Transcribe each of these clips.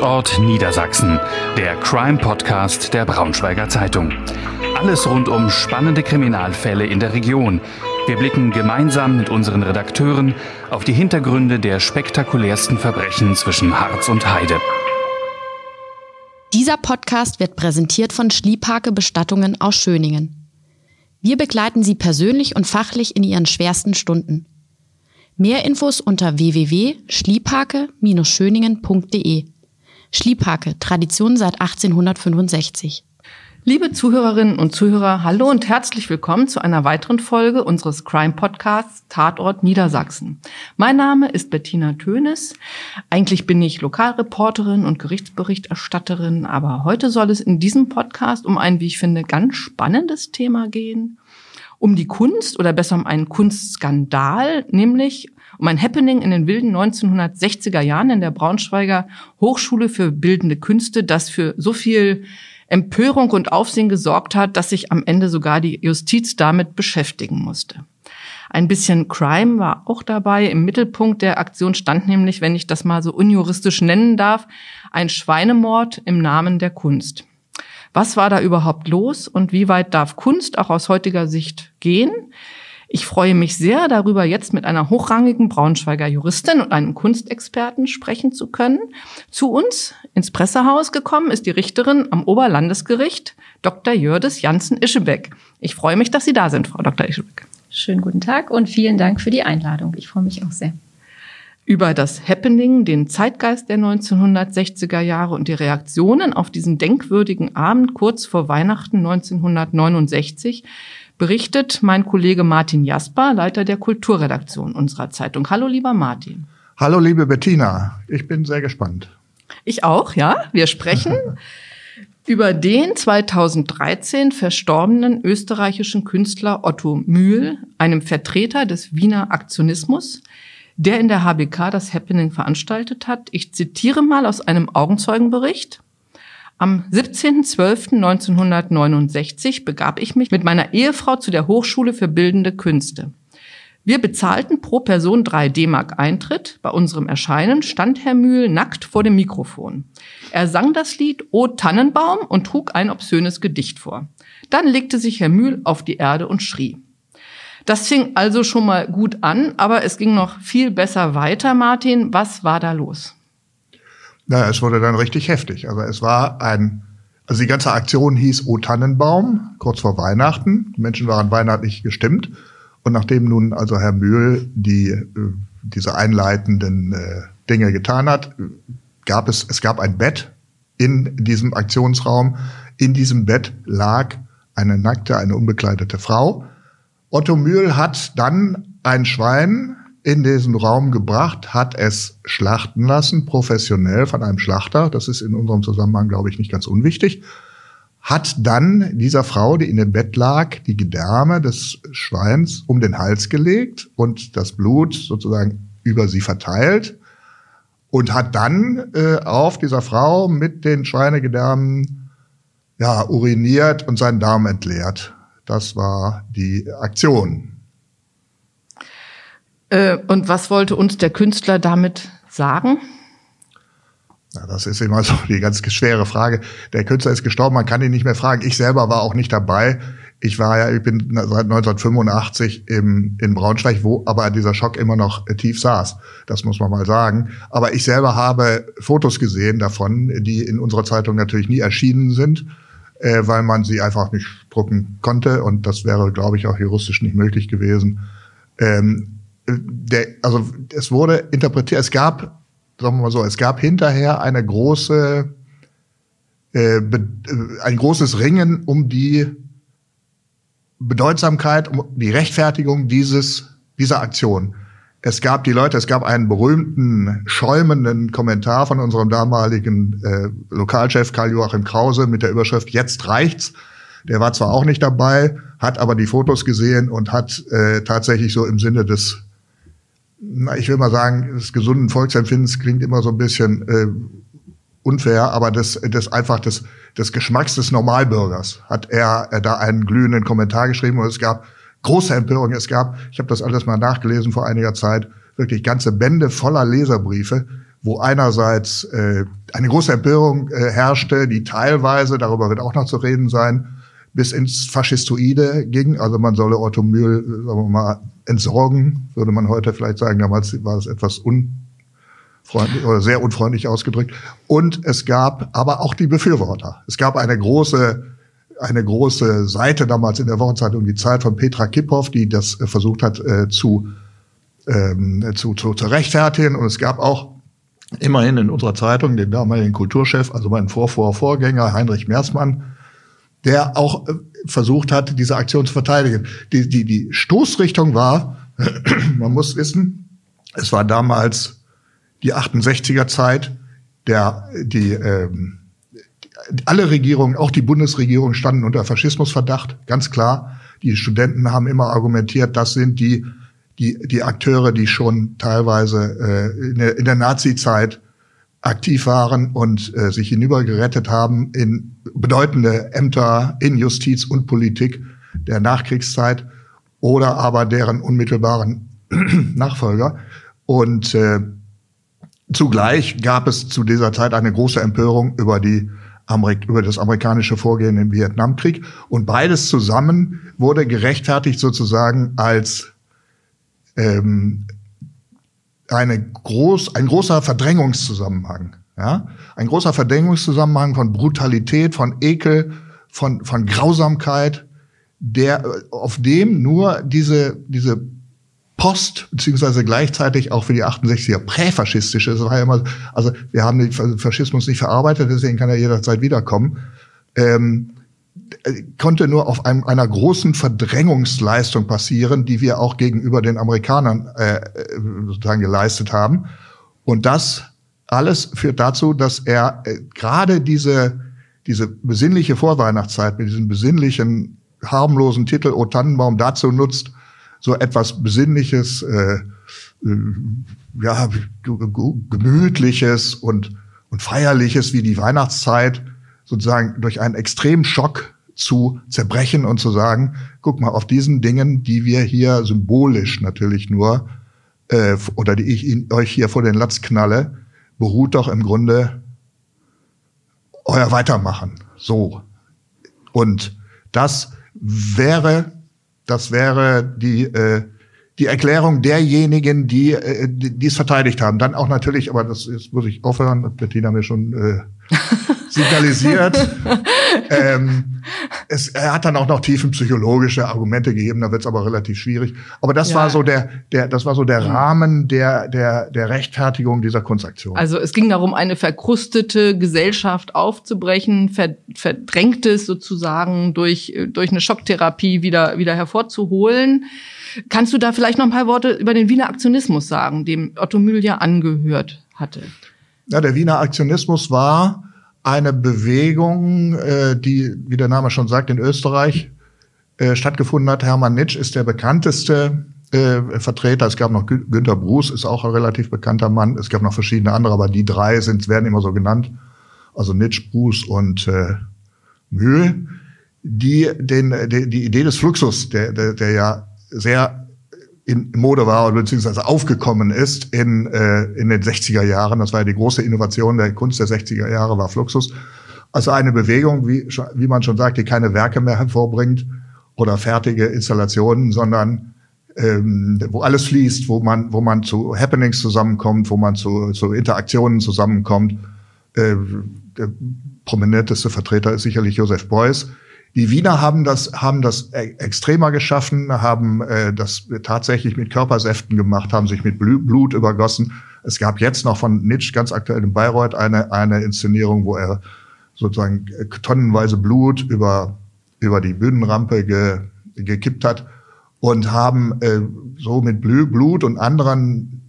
Tatort Niedersachsen, der Crime-Podcast der Braunschweiger Zeitung. Alles rund um spannende Kriminalfälle in der Region. Wir blicken gemeinsam mit unseren Redakteuren auf die Hintergründe der spektakulärsten Verbrechen zwischen Harz und Heide. Dieser Podcast wird präsentiert von Schliephake Bestattungen aus Schöningen. Wir begleiten Sie persönlich und fachlich in Ihren schwersten Stunden. Mehr Infos unter www.schliephake-schöningen.de. Schliephake, Tradition seit 1865. Liebe Zuhörerinnen und Zuhörer, hallo und herzlich willkommen zu einer weiteren Folge unseres Crime Podcasts Tatort Niedersachsen. Mein Name ist Bettina Tönes. Eigentlich bin ich Lokalreporterin und Gerichtsberichterstatterin, aber heute soll es in diesem Podcast um ein, wie ich finde, ganz spannendes Thema gehen um die Kunst oder besser um einen Kunstskandal, nämlich um ein Happening in den wilden 1960er Jahren in der Braunschweiger Hochschule für bildende Künste, das für so viel Empörung und Aufsehen gesorgt hat, dass sich am Ende sogar die Justiz damit beschäftigen musste. Ein bisschen Crime war auch dabei. Im Mittelpunkt der Aktion stand nämlich, wenn ich das mal so unjuristisch nennen darf, ein Schweinemord im Namen der Kunst. Was war da überhaupt los und wie weit darf Kunst auch aus heutiger Sicht gehen? Ich freue mich sehr darüber, jetzt mit einer hochrangigen Braunschweiger Juristin und einem Kunstexperten sprechen zu können. Zu uns ins Pressehaus gekommen ist die Richterin am Oberlandesgericht, Dr. Jördes Janssen-Ischebeck. Ich freue mich, dass Sie da sind, Frau Dr. Ischebeck. Schönen guten Tag und vielen Dank für die Einladung. Ich freue mich auch sehr über das Happening, den Zeitgeist der 1960er Jahre und die Reaktionen auf diesen denkwürdigen Abend kurz vor Weihnachten 1969 berichtet mein Kollege Martin Jasper, Leiter der Kulturredaktion unserer Zeitung. Hallo, lieber Martin. Hallo, liebe Bettina. Ich bin sehr gespannt. Ich auch, ja. Wir sprechen über den 2013 verstorbenen österreichischen Künstler Otto Mühl, einem Vertreter des Wiener Aktionismus, der in der HBK das Happening veranstaltet hat. Ich zitiere mal aus einem Augenzeugenbericht. Am 17.12.1969 begab ich mich mit meiner Ehefrau zu der Hochschule für Bildende Künste. Wir bezahlten pro Person drei D-Mark Eintritt. Bei unserem Erscheinen stand Herr Mühl nackt vor dem Mikrofon. Er sang das Lied O Tannenbaum und trug ein obszönes Gedicht vor. Dann legte sich Herr Mühl auf die Erde und schrie. Das fing also schon mal gut an, aber es ging noch viel besser weiter, Martin. Was war da los? Na, es wurde dann richtig heftig. Also es war ein, also die ganze Aktion hieß O Tannenbaum, kurz vor Weihnachten. Die Menschen waren weihnachtlich gestimmt. Und nachdem nun also Herr Mühl die, äh, diese einleitenden äh, Dinge getan hat, gab es, es gab ein Bett in diesem Aktionsraum. In diesem Bett lag eine nackte, eine unbekleidete Frau. Otto Mühl hat dann ein Schwein in diesen Raum gebracht, hat es schlachten lassen, professionell von einem Schlachter. Das ist in unserem Zusammenhang, glaube ich, nicht ganz unwichtig. Hat dann dieser Frau, die in dem Bett lag, die Gedärme des Schweins um den Hals gelegt und das Blut sozusagen über sie verteilt und hat dann äh, auf dieser Frau mit den Schweinegedärmen ja, uriniert und seinen Darm entleert. Das war die Aktion. Äh, und was wollte uns der Künstler damit sagen? Ja, das ist immer so die ganz schwere Frage. Der Künstler ist gestorben, man kann ihn nicht mehr fragen. Ich selber war auch nicht dabei. Ich war ja, ich bin seit 1985 im, in Braunschweig, wo aber dieser Schock immer noch tief saß. Das muss man mal sagen. Aber ich selber habe Fotos gesehen davon, die in unserer Zeitung natürlich nie erschienen sind äh, weil man sie einfach nicht drucken konnte und das wäre, glaube ich, auch juristisch nicht möglich gewesen. Ähm, der, also es wurde interpretiert, es gab, sagen wir mal so, es gab hinterher eine große, äh, äh, ein großes Ringen um die Bedeutsamkeit, um die Rechtfertigung dieses, dieser Aktion es gab die Leute, es gab einen berühmten, schäumenden Kommentar von unserem damaligen äh, Lokalchef Karl-Joachim Krause mit der Überschrift Jetzt reicht's. Der war zwar auch nicht dabei, hat aber die Fotos gesehen und hat äh, tatsächlich so im Sinne des, na, ich will mal sagen, des gesunden Volksempfindens klingt immer so ein bisschen äh, unfair, aber das, das einfach des, des Geschmacks des Normalbürgers hat er, er da einen glühenden Kommentar geschrieben und es gab große Empörung. Es gab, ich habe das alles mal nachgelesen vor einiger Zeit, wirklich ganze Bände voller Leserbriefe, wo einerseits äh, eine große Empörung äh, herrschte, die teilweise, darüber wird auch noch zu reden sein, bis ins Faschistoide ging. Also man solle Otto Mühl, sagen wir mal, entsorgen, würde man heute vielleicht sagen. Damals war es etwas unfreundlich oder sehr unfreundlich ausgedrückt. Und es gab aber auch die Befürworter. Es gab eine große eine große Seite damals in der Wochenzeitung Die Zeit von Petra Kipphoff, die das äh, versucht hat äh, zu, ähm, zu, zu, zu rechtfertigen. Und es gab auch immerhin in unserer Zeitung den damaligen Kulturchef, also meinen Vorvorvorgänger Heinrich Meersmann, der auch äh, versucht hat, diese Aktion zu verteidigen. Die, die, die Stoßrichtung war, man muss wissen, es war damals die 68er Zeit, der, die, ähm, alle Regierungen, auch die Bundesregierung, standen unter Faschismusverdacht, ganz klar. Die Studenten haben immer argumentiert, das sind die, die, die Akteure, die schon teilweise äh, in der, in der Nazi-Zeit aktiv waren und äh, sich hinübergerettet haben in bedeutende Ämter in Justiz und Politik der Nachkriegszeit oder aber deren unmittelbaren Nachfolger. Und äh, zugleich gab es zu dieser Zeit eine große Empörung über die Amerik über das amerikanische Vorgehen im Vietnamkrieg. Und beides zusammen wurde gerechtfertigt sozusagen als ähm, eine groß, ein großer Verdrängungszusammenhang. Ja? Ein großer Verdrängungszusammenhang von Brutalität, von Ekel, von, von Grausamkeit, der, auf dem nur diese, diese Post, beziehungsweise gleichzeitig auch für die 68er präfaschistische, das war ja immer, also wir haben den Faschismus nicht verarbeitet, deswegen kann er jederzeit wiederkommen, ähm, konnte nur auf einem, einer großen Verdrängungsleistung passieren, die wir auch gegenüber den Amerikanern äh, sozusagen geleistet haben. Und das alles führt dazu, dass er äh, gerade diese, diese besinnliche Vorweihnachtszeit mit diesem besinnlichen, harmlosen Titel O Tannenbaum dazu nutzt, so etwas Besinnliches, äh, äh, ja, gemütliches und, und feierliches wie die Weihnachtszeit sozusagen durch einen extremen Schock zu zerbrechen und zu sagen, guck mal, auf diesen Dingen, die wir hier symbolisch natürlich nur, äh, oder die ich in, euch hier vor den Latz knalle, beruht doch im Grunde euer Weitermachen. So. Und das wäre das wäre die, äh, die Erklärung derjenigen, die, äh, die es verteidigt haben. Dann auch natürlich, aber das jetzt muss ich aufhören, Bettina mir schon äh, signalisiert. ähm, es, er hat dann auch noch tiefenpsychologische Argumente gegeben, da wird es aber relativ schwierig. Aber das ja. war so der, der, das war so der Rahmen der, der, der Rechtfertigung dieser Kunstaktion. Also es ging darum, eine verkrustete Gesellschaft aufzubrechen, verdrängtes sozusagen durch, durch eine Schocktherapie wieder, wieder hervorzuholen. Kannst du da vielleicht noch ein paar Worte über den Wiener Aktionismus sagen, dem Otto Mühl ja angehört hatte? Ja, der Wiener Aktionismus war eine Bewegung, äh, die, wie der Name schon sagt, in Österreich äh, stattgefunden hat. Hermann Nitsch ist der bekannteste äh, Vertreter. Es gab noch Gü Günter Bruce, ist auch ein relativ bekannter Mann. Es gab noch verschiedene andere, aber die drei sind, werden immer so genannt. Also Nitsch, Bruce und äh, Mühl, die den, die, die Idee des Fluxus, der, der, der ja sehr in Mode war beziehungsweise aufgekommen ist in, äh, in den 60er Jahren. Das war ja die große Innovation der Kunst der 60er Jahre, war Fluxus. Also eine Bewegung, wie, wie man schon sagt, die keine Werke mehr hervorbringt oder fertige Installationen, sondern ähm, wo alles fließt, wo man, wo man zu Happenings zusammenkommt, wo man zu, zu Interaktionen zusammenkommt. Äh, der prominenteste Vertreter ist sicherlich Josef Beuys die Wiener haben das, haben das e-, extremer geschaffen, haben äh, das tatsächlich mit Körpersäften gemacht, haben sich mit Blut übergossen. Es gab jetzt noch von Nitsch ganz aktuell in Bayreuth eine, eine Inszenierung, wo er sozusagen tonnenweise Blut über, über die Bühnenrampe ge, gekippt hat und haben äh, so mit Blut und anderen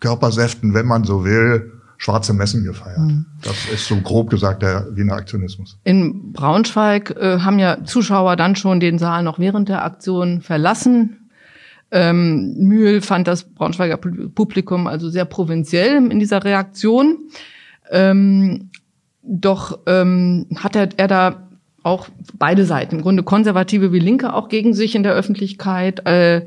Körpersäften, wenn man so will, schwarze Messen gefeiert. Mhm. Das ist so grob gesagt der Wiener Aktionismus. In Braunschweig äh, haben ja Zuschauer dann schon den Saal noch während der Aktion verlassen. Ähm, Mühl fand das Braunschweiger Publikum also sehr provinziell in dieser Reaktion. Ähm, doch ähm, hat er, er da auch beide Seiten, im Grunde Konservative wie Linke, auch gegen sich in der Öffentlichkeit. Äh,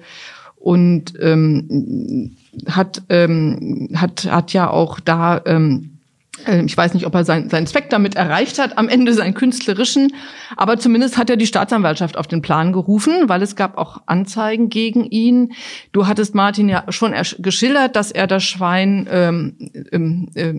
und ähm, hat, ähm, hat, hat ja auch da ähm, ähm, ich weiß nicht, ob er seinen, seinen Zweck damit erreicht hat, am Ende seinen künstlerischen, aber zumindest hat er die Staatsanwaltschaft auf den Plan gerufen, weil es gab auch Anzeigen gegen ihn. Du hattest Martin ja schon geschildert, dass er das Schwein ähm, ähm, äh,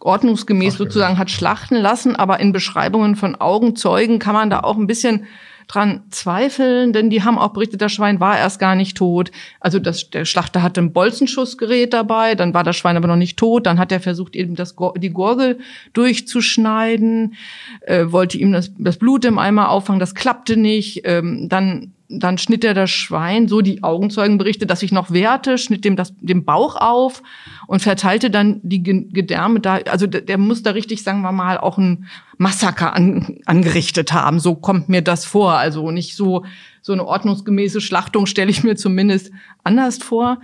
ordnungsgemäß Ach, sozusagen hat schlachten lassen, aber in Beschreibungen von Augenzeugen kann man da auch ein bisschen dran zweifeln, denn die haben auch berichtet, das Schwein war erst gar nicht tot. Also das, der Schlachter hatte ein Bolzenschussgerät dabei, dann war das Schwein aber noch nicht tot, dann hat er versucht, eben das, die Gurgel durchzuschneiden, äh, wollte ihm das, das Blut im Eimer auffangen, das klappte nicht, ähm, dann dann schnitt er das Schwein, so die Augenzeugenberichte, dass ich noch wehrte, schnitt dem das, dem Bauch auf und verteilte dann die Gedärme da. Also der, der muss da richtig, sagen wir mal, auch ein Massaker an, angerichtet haben. So kommt mir das vor. Also nicht so, so eine ordnungsgemäße Schlachtung stelle ich mir zumindest anders vor.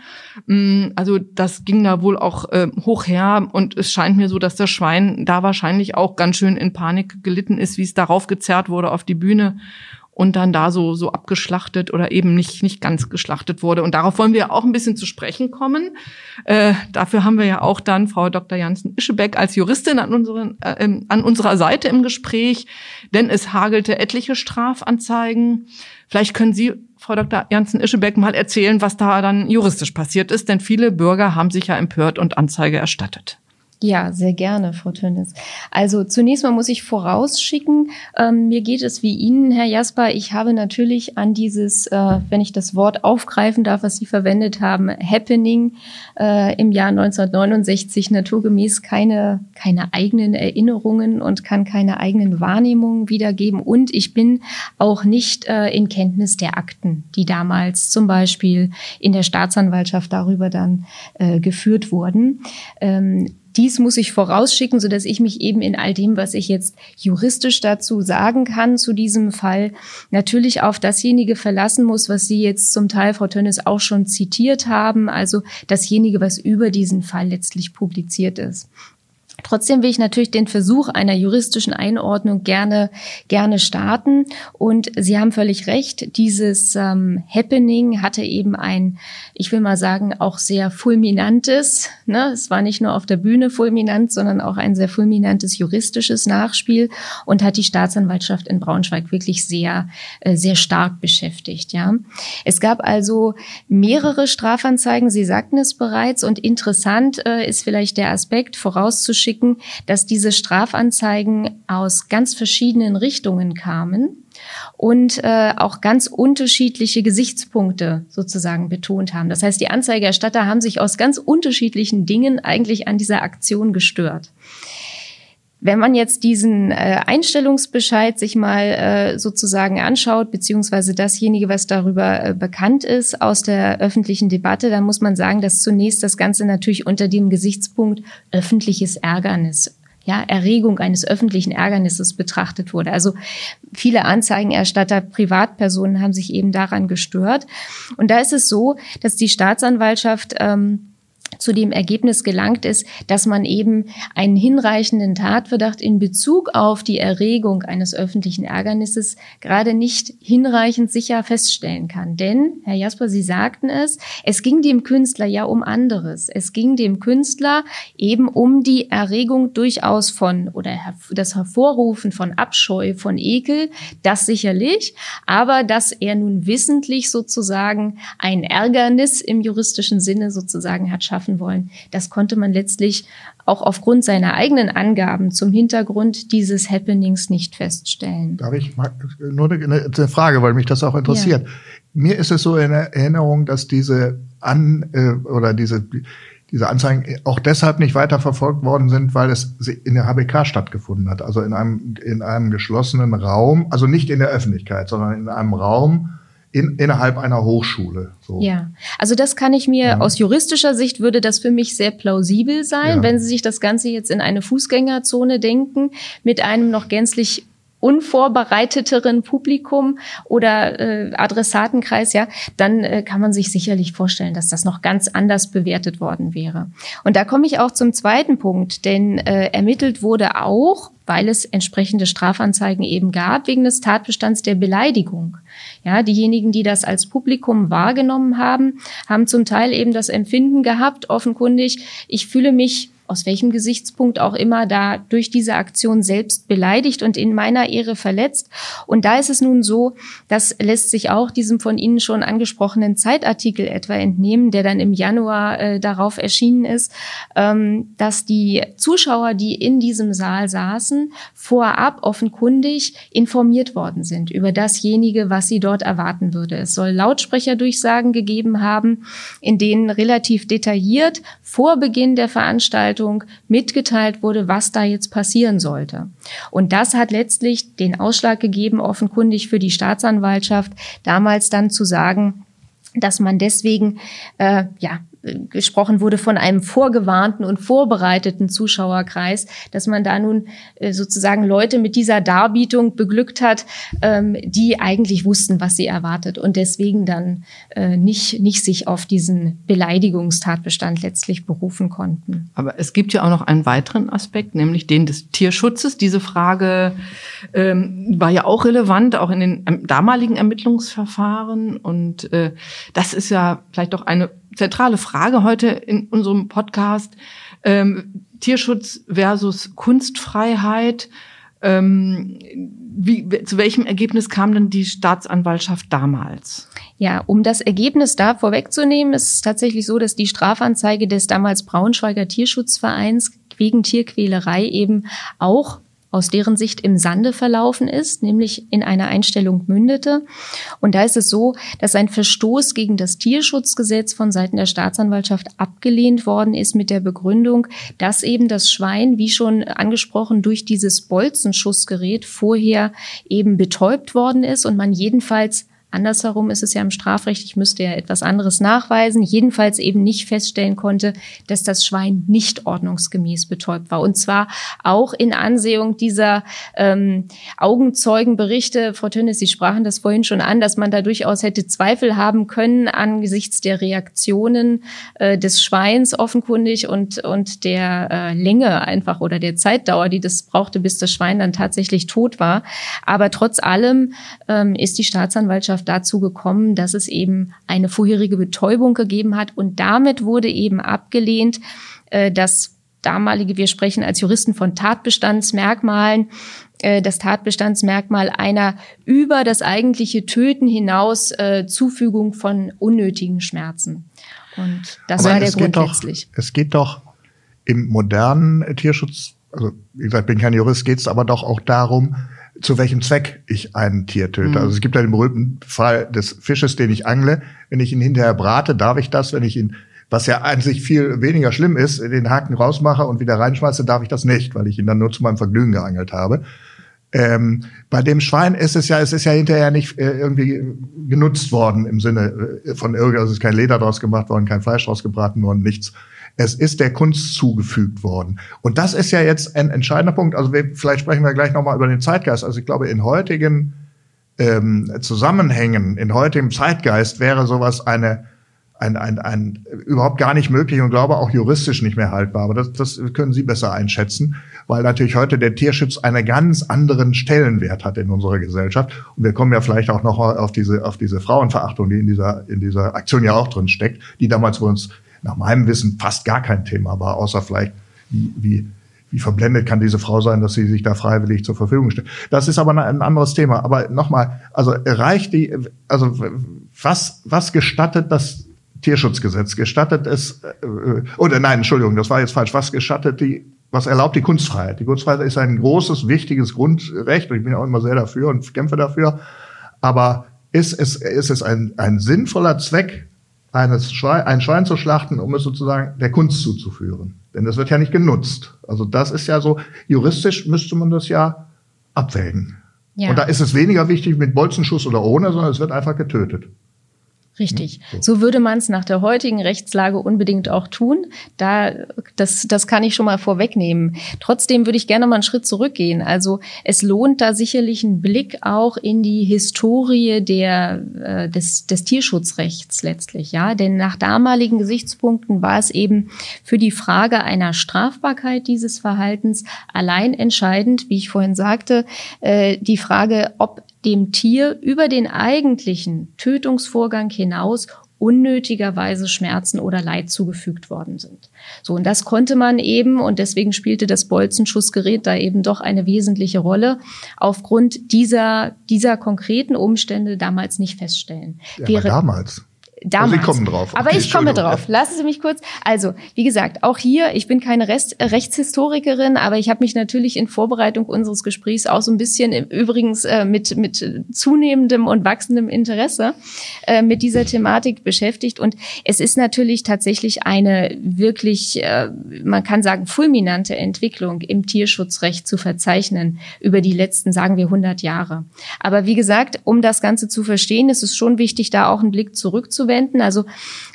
Mm, also das ging da wohl auch äh, hoch her und es scheint mir so, dass das Schwein da wahrscheinlich auch ganz schön in Panik gelitten ist, wie es darauf gezerrt wurde auf die Bühne und dann da so, so abgeschlachtet oder eben nicht, nicht ganz geschlachtet wurde. Und darauf wollen wir auch ein bisschen zu sprechen kommen. Äh, dafür haben wir ja auch dann Frau Dr. Jansen-Ischebeck als Juristin an, unseren, äh, an unserer Seite im Gespräch, denn es hagelte etliche Strafanzeigen. Vielleicht können Sie, Frau Dr. Jansen-Ischebeck, mal erzählen, was da dann juristisch passiert ist, denn viele Bürger haben sich ja empört und Anzeige erstattet. Ja, sehr gerne, Frau Tönnes. Also zunächst mal muss ich vorausschicken, ähm, mir geht es wie Ihnen, Herr Jasper. Ich habe natürlich an dieses, äh, wenn ich das Wort aufgreifen darf, was Sie verwendet haben, Happening äh, im Jahr 1969 naturgemäß keine, keine eigenen Erinnerungen und kann keine eigenen Wahrnehmungen wiedergeben. Und ich bin auch nicht äh, in Kenntnis der Akten, die damals zum Beispiel in der Staatsanwaltschaft darüber dann äh, geführt wurden. Ähm, dies muss ich vorausschicken, so dass ich mich eben in all dem, was ich jetzt juristisch dazu sagen kann zu diesem Fall, natürlich auf dasjenige verlassen muss, was Sie jetzt zum Teil, Frau Tönnes, auch schon zitiert haben, also dasjenige, was über diesen Fall letztlich publiziert ist. Trotzdem will ich natürlich den Versuch einer juristischen Einordnung gerne, gerne starten. Und Sie haben völlig recht, dieses ähm, Happening hatte eben ein, ich will mal sagen, auch sehr fulminantes, ne? es war nicht nur auf der Bühne fulminant, sondern auch ein sehr fulminantes juristisches Nachspiel und hat die Staatsanwaltschaft in Braunschweig wirklich sehr, äh, sehr stark beschäftigt. Ja, Es gab also mehrere Strafanzeigen, Sie sagten es bereits, und interessant äh, ist vielleicht der Aspekt vorauszuschicken, schicken, dass diese Strafanzeigen aus ganz verschiedenen Richtungen kamen und äh, auch ganz unterschiedliche Gesichtspunkte sozusagen betont haben. Das heißt, die Anzeigerstatter haben sich aus ganz unterschiedlichen Dingen eigentlich an dieser Aktion gestört. Wenn man jetzt diesen äh, Einstellungsbescheid sich mal äh, sozusagen anschaut, beziehungsweise dasjenige, was darüber äh, bekannt ist aus der öffentlichen Debatte, dann muss man sagen, dass zunächst das Ganze natürlich unter dem Gesichtspunkt öffentliches Ärgernis ja, Erregung eines öffentlichen Ärgernisses betrachtet wurde. Also viele Anzeigenerstatter, Privatpersonen haben sich eben daran gestört. Und da ist es so, dass die Staatsanwaltschaft ähm, zu dem Ergebnis gelangt ist, dass man eben einen hinreichenden Tatverdacht in Bezug auf die Erregung eines öffentlichen Ärgernisses gerade nicht hinreichend sicher feststellen kann. Denn, Herr Jasper, Sie sagten es, es ging dem Künstler ja um anderes. Es ging dem Künstler eben um die Erregung durchaus von oder das Hervorrufen von Abscheu, von Ekel, das sicherlich, aber dass er nun wissentlich sozusagen ein Ärgernis im juristischen Sinne sozusagen hat schaffen wollen. Das konnte man letztlich auch aufgrund seiner eigenen Angaben zum Hintergrund dieses Happenings nicht feststellen. Darf ich mal, nur eine, eine Frage, weil mich das auch interessiert. Ja. Mir ist es so in Erinnerung, dass diese An äh, oder diese diese Anzeigen auch deshalb nicht weiter verfolgt worden sind, weil es in der HBK stattgefunden hat, also in einem in einem geschlossenen Raum, also nicht in der Öffentlichkeit, sondern in einem Raum, in, innerhalb einer Hochschule. So. Ja, also das kann ich mir ja. aus juristischer Sicht würde das für mich sehr plausibel sein, ja. wenn Sie sich das Ganze jetzt in eine Fußgängerzone denken mit einem noch gänzlich unvorbereiteteren Publikum oder äh, Adressatenkreis, ja, dann äh, kann man sich sicherlich vorstellen, dass das noch ganz anders bewertet worden wäre. Und da komme ich auch zum zweiten Punkt, denn äh, ermittelt wurde auch, weil es entsprechende Strafanzeigen eben gab, wegen des Tatbestands der Beleidigung. Ja, diejenigen, die das als Publikum wahrgenommen haben, haben zum Teil eben das Empfinden gehabt, offenkundig, ich fühle mich aus welchem Gesichtspunkt auch immer da durch diese Aktion selbst beleidigt und in meiner Ehre verletzt. Und da ist es nun so, das lässt sich auch diesem von Ihnen schon angesprochenen Zeitartikel etwa entnehmen, der dann im Januar äh, darauf erschienen ist, ähm, dass die Zuschauer, die in diesem Saal saßen, vorab offenkundig informiert worden sind über dasjenige, was sie dort erwarten würde. Es soll Lautsprecherdurchsagen gegeben haben, in denen relativ detailliert vor Beginn der Veranstaltung Veranstaltung mitgeteilt wurde, was da jetzt passieren sollte. Und das hat letztlich den Ausschlag gegeben, offenkundig für die Staatsanwaltschaft, damals dann zu sagen, dass man deswegen äh, ja gesprochen wurde von einem vorgewarnten und vorbereiteten Zuschauerkreis, dass man da nun äh, sozusagen Leute mit dieser Darbietung beglückt hat, ähm, die eigentlich wussten, was sie erwartet und deswegen dann äh, nicht, nicht sich auf diesen Beleidigungstatbestand letztlich berufen konnten. Aber es gibt ja auch noch einen weiteren Aspekt, nämlich den des Tierschutzes. Diese Frage ähm, war ja auch relevant, auch in den ähm, damaligen Ermittlungsverfahren. Und äh, das ist ja vielleicht doch eine zentrale Frage heute in unserem Podcast. Ähm, Tierschutz versus Kunstfreiheit. Ähm, wie, zu welchem Ergebnis kam denn die Staatsanwaltschaft damals? Ja, um das Ergebnis da vorwegzunehmen, ist es tatsächlich so, dass die Strafanzeige des damals Braunschweiger Tierschutzvereins wegen Tierquälerei eben auch aus deren Sicht im Sande verlaufen ist, nämlich in einer Einstellung mündete. Und da ist es so, dass ein Verstoß gegen das Tierschutzgesetz von Seiten der Staatsanwaltschaft abgelehnt worden ist mit der Begründung, dass eben das Schwein, wie schon angesprochen, durch dieses Bolzenschussgerät vorher eben betäubt worden ist und man jedenfalls Andersherum ist es ja im Strafrecht, ich müsste ja etwas anderes nachweisen, jedenfalls eben nicht feststellen konnte, dass das Schwein nicht ordnungsgemäß betäubt war. Und zwar auch in Ansehung dieser ähm, Augenzeugenberichte, Frau Tönnes, Sie sprachen das vorhin schon an, dass man da durchaus hätte Zweifel haben können angesichts der Reaktionen äh, des Schweins offenkundig und, und der äh, Länge einfach oder der Zeitdauer, die das brauchte, bis das Schwein dann tatsächlich tot war. Aber trotz allem ähm, ist die Staatsanwaltschaft dazu gekommen, dass es eben eine vorherige Betäubung gegeben hat und damit wurde eben abgelehnt, äh, dass damalige, wir sprechen als Juristen von Tatbestandsmerkmalen, äh, das Tatbestandsmerkmal einer über das eigentliche Töten hinaus äh, Zufügung von unnötigen Schmerzen. Und das Aber war der Grund doch, letztlich. Es geht doch im modernen Tierschutz, also wie gesagt, bin kein Jurist, geht es aber doch auch darum, zu welchem Zweck ich ein Tier töte. Mhm. Also es gibt ja den berühmten Fall des Fisches, den ich angle. Wenn ich ihn hinterher brate, darf ich das. Wenn ich ihn, was ja an sich viel weniger schlimm ist, den Haken rausmache und wieder reinschmeiße, darf ich das nicht, weil ich ihn dann nur zu meinem Vergnügen geangelt habe. Ähm, bei dem Schwein ist es ja, es ist ja hinterher nicht äh, irgendwie genutzt worden im Sinne äh, von irgendwas, also es ist kein Leder draus gemacht worden, kein Fleisch draus gebraten worden, nichts. Es ist der Kunst zugefügt worden. Und das ist ja jetzt ein entscheidender Punkt. Also wir, vielleicht sprechen wir gleich nochmal über den Zeitgeist. Also ich glaube, in heutigen ähm, Zusammenhängen, in heutigem Zeitgeist wäre sowas eine ein, ein, ein überhaupt gar nicht möglich und glaube auch juristisch nicht mehr haltbar. Aber das, das können Sie besser einschätzen, weil natürlich heute der Tierschutz einen ganz anderen Stellenwert hat in unserer Gesellschaft. Und wir kommen ja vielleicht auch noch auf diese, auf diese Frauenverachtung, die in dieser, in dieser Aktion ja auch drin steckt, die damals für uns nach meinem Wissen fast gar kein Thema war, außer vielleicht, wie, wie, wie verblendet kann diese Frau sein, dass sie sich da freiwillig zur Verfügung stellt. Das ist aber ein anderes Thema. Aber nochmal, also reicht die, also was, was gestattet das Tierschutzgesetz? Gestattet es, äh, oder nein, Entschuldigung, das war jetzt falsch. Was gestattet die, was erlaubt die Kunstfreiheit? Die Kunstfreiheit ist ein großes, wichtiges Grundrecht und ich bin ja auch immer sehr dafür und kämpfe dafür. Aber ist es, ist es ein, ein sinnvoller Zweck, eines Schwein, ein Schwein zu schlachten, um es sozusagen der Kunst zuzuführen. Denn das wird ja nicht genutzt. Also das ist ja so, juristisch müsste man das ja abwägen. Ja. Und da ist es weniger wichtig mit Bolzenschuss oder ohne, sondern es wird einfach getötet. Richtig. So würde man es nach der heutigen Rechtslage unbedingt auch tun. Da, das, das kann ich schon mal vorwegnehmen. Trotzdem würde ich gerne mal einen Schritt zurückgehen. Also es lohnt da sicherlich einen Blick auch in die Historie der, äh, des, des Tierschutzrechts letztlich. Ja, denn nach damaligen Gesichtspunkten war es eben für die Frage einer Strafbarkeit dieses Verhaltens allein entscheidend, wie ich vorhin sagte, äh, die Frage, ob dem Tier über den eigentlichen Tötungsvorgang hinaus unnötigerweise Schmerzen oder Leid zugefügt worden sind. So, und das konnte man eben, und deswegen spielte das Bolzenschussgerät da eben doch eine wesentliche Rolle, aufgrund dieser, dieser konkreten Umstände damals nicht feststellen. Ja, Wäre, damals. Damals. Sie kommen drauf. Okay, Aber ich komme drauf. Lassen Sie mich kurz. Also, wie gesagt, auch hier, ich bin keine Rest, Rechtshistorikerin, aber ich habe mich natürlich in Vorbereitung unseres Gesprächs auch so ein bisschen übrigens äh, mit, mit zunehmendem und wachsendem Interesse äh, mit dieser Thematik beschäftigt. Und es ist natürlich tatsächlich eine wirklich, äh, man kann sagen, fulminante Entwicklung im Tierschutzrecht zu verzeichnen über die letzten, sagen wir, 100 Jahre. Aber wie gesagt, um das Ganze zu verstehen, ist es schon wichtig, da auch einen Blick zurückzuwerfen anzuwenden. Also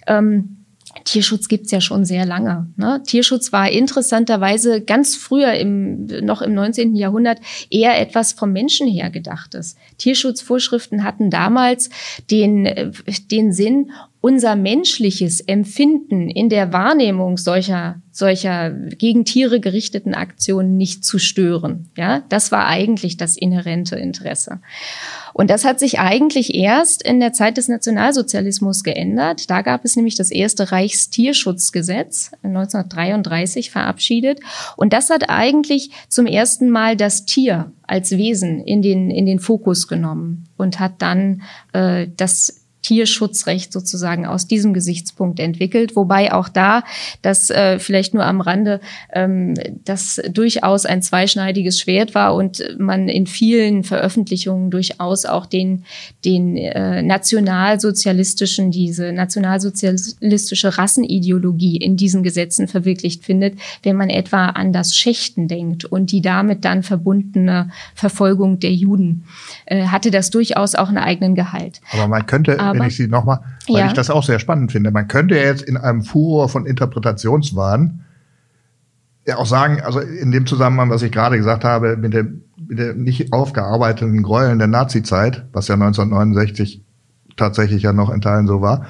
ähm, Tierschutz gibt's ja schon sehr lange. Ne? Tierschutz war interessanterweise ganz früher, im, noch im 19. Jahrhundert, eher etwas vom Menschen her gedachtes. Tierschutzvorschriften hatten damals den, den Sinn, unser menschliches Empfinden in der Wahrnehmung solcher, solcher gegen Tiere gerichteten Aktionen nicht zu stören. Ja, das war eigentlich das inhärente Interesse. Und das hat sich eigentlich erst in der Zeit des Nationalsozialismus geändert. Da gab es nämlich das erste Reichstierschutzgesetz 1933 verabschiedet. Und das hat eigentlich zum ersten Mal das Tier als Wesen in den, in den Fokus genommen und hat dann äh, das Tierschutzrecht sozusagen aus diesem Gesichtspunkt entwickelt, wobei auch da, das äh, vielleicht nur am Rande, ähm, das durchaus ein zweischneidiges Schwert war und man in vielen Veröffentlichungen durchaus auch den, den äh, nationalsozialistischen, diese nationalsozialistische Rassenideologie in diesen Gesetzen verwirklicht findet, wenn man etwa an das Schächten denkt und die damit dann verbundene Verfolgung der Juden, äh, hatte das durchaus auch einen eigenen Gehalt. Aber man könnte Aber, wenn ich sie nochmal, weil ja. ich das auch sehr spannend finde. Man könnte ja jetzt in einem Furor von Interpretationswahn ja auch sagen, also in dem Zusammenhang, was ich gerade gesagt habe, mit dem, mit der nicht aufgearbeiteten Gräueln der Nazizeit, was ja 1969 tatsächlich ja noch in Teilen so war,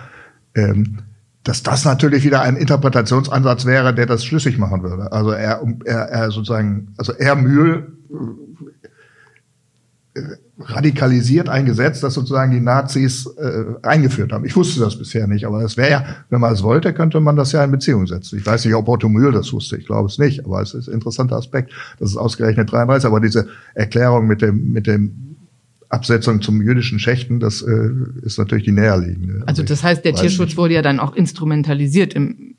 ähm, dass das natürlich wieder ein Interpretationsansatz wäre, der das schlüssig machen würde. Also er, er, er sozusagen, also er Mühl radikalisiert ein Gesetz, das sozusagen die Nazis äh, eingeführt haben. Ich wusste das bisher nicht, aber es wäre ja, wenn man es wollte, könnte man das ja in Beziehung setzen. Ich weiß nicht, ob Otto Mühl das wusste, ich glaube es nicht, aber es ist ein interessanter Aspekt, das ist ausgerechnet 33, aber diese Erklärung mit dem, mit dem Absetzung zum jüdischen Schächten, das äh, ist natürlich die näherliegende. Also das heißt, der Tierschutz nicht. wurde ja dann auch instrumentalisiert im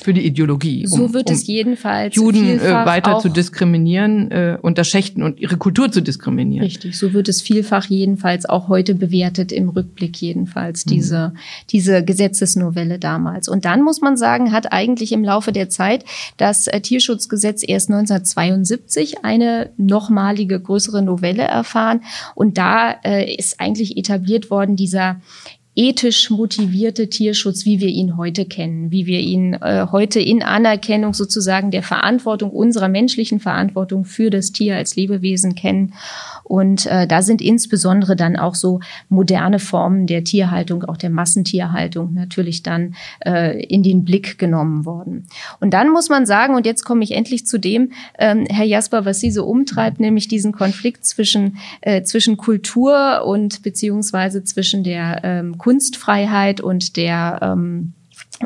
für die Ideologie. Um, so wird um es jedenfalls Juden äh, weiter zu diskriminieren äh, und das Schächten und ihre Kultur zu diskriminieren. Richtig, so wird es vielfach jedenfalls auch heute bewertet im Rückblick jedenfalls mhm. diese diese Gesetzesnovelle damals. Und dann muss man sagen, hat eigentlich im Laufe der Zeit das äh, Tierschutzgesetz erst 1972 eine nochmalige größere Novelle erfahren und da äh, ist eigentlich etabliert worden dieser ethisch motivierte Tierschutz, wie wir ihn heute kennen, wie wir ihn äh, heute in Anerkennung sozusagen der Verantwortung, unserer menschlichen Verantwortung für das Tier als Lebewesen kennen. Und äh, da sind insbesondere dann auch so moderne Formen der Tierhaltung, auch der Massentierhaltung natürlich dann äh, in den Blick genommen worden. Und dann muss man sagen, und jetzt komme ich endlich zu dem, ähm, Herr Jasper, was Sie so umtreibt, nämlich diesen Konflikt zwischen, äh, zwischen Kultur und beziehungsweise zwischen der ähm, Kunstfreiheit und der ähm,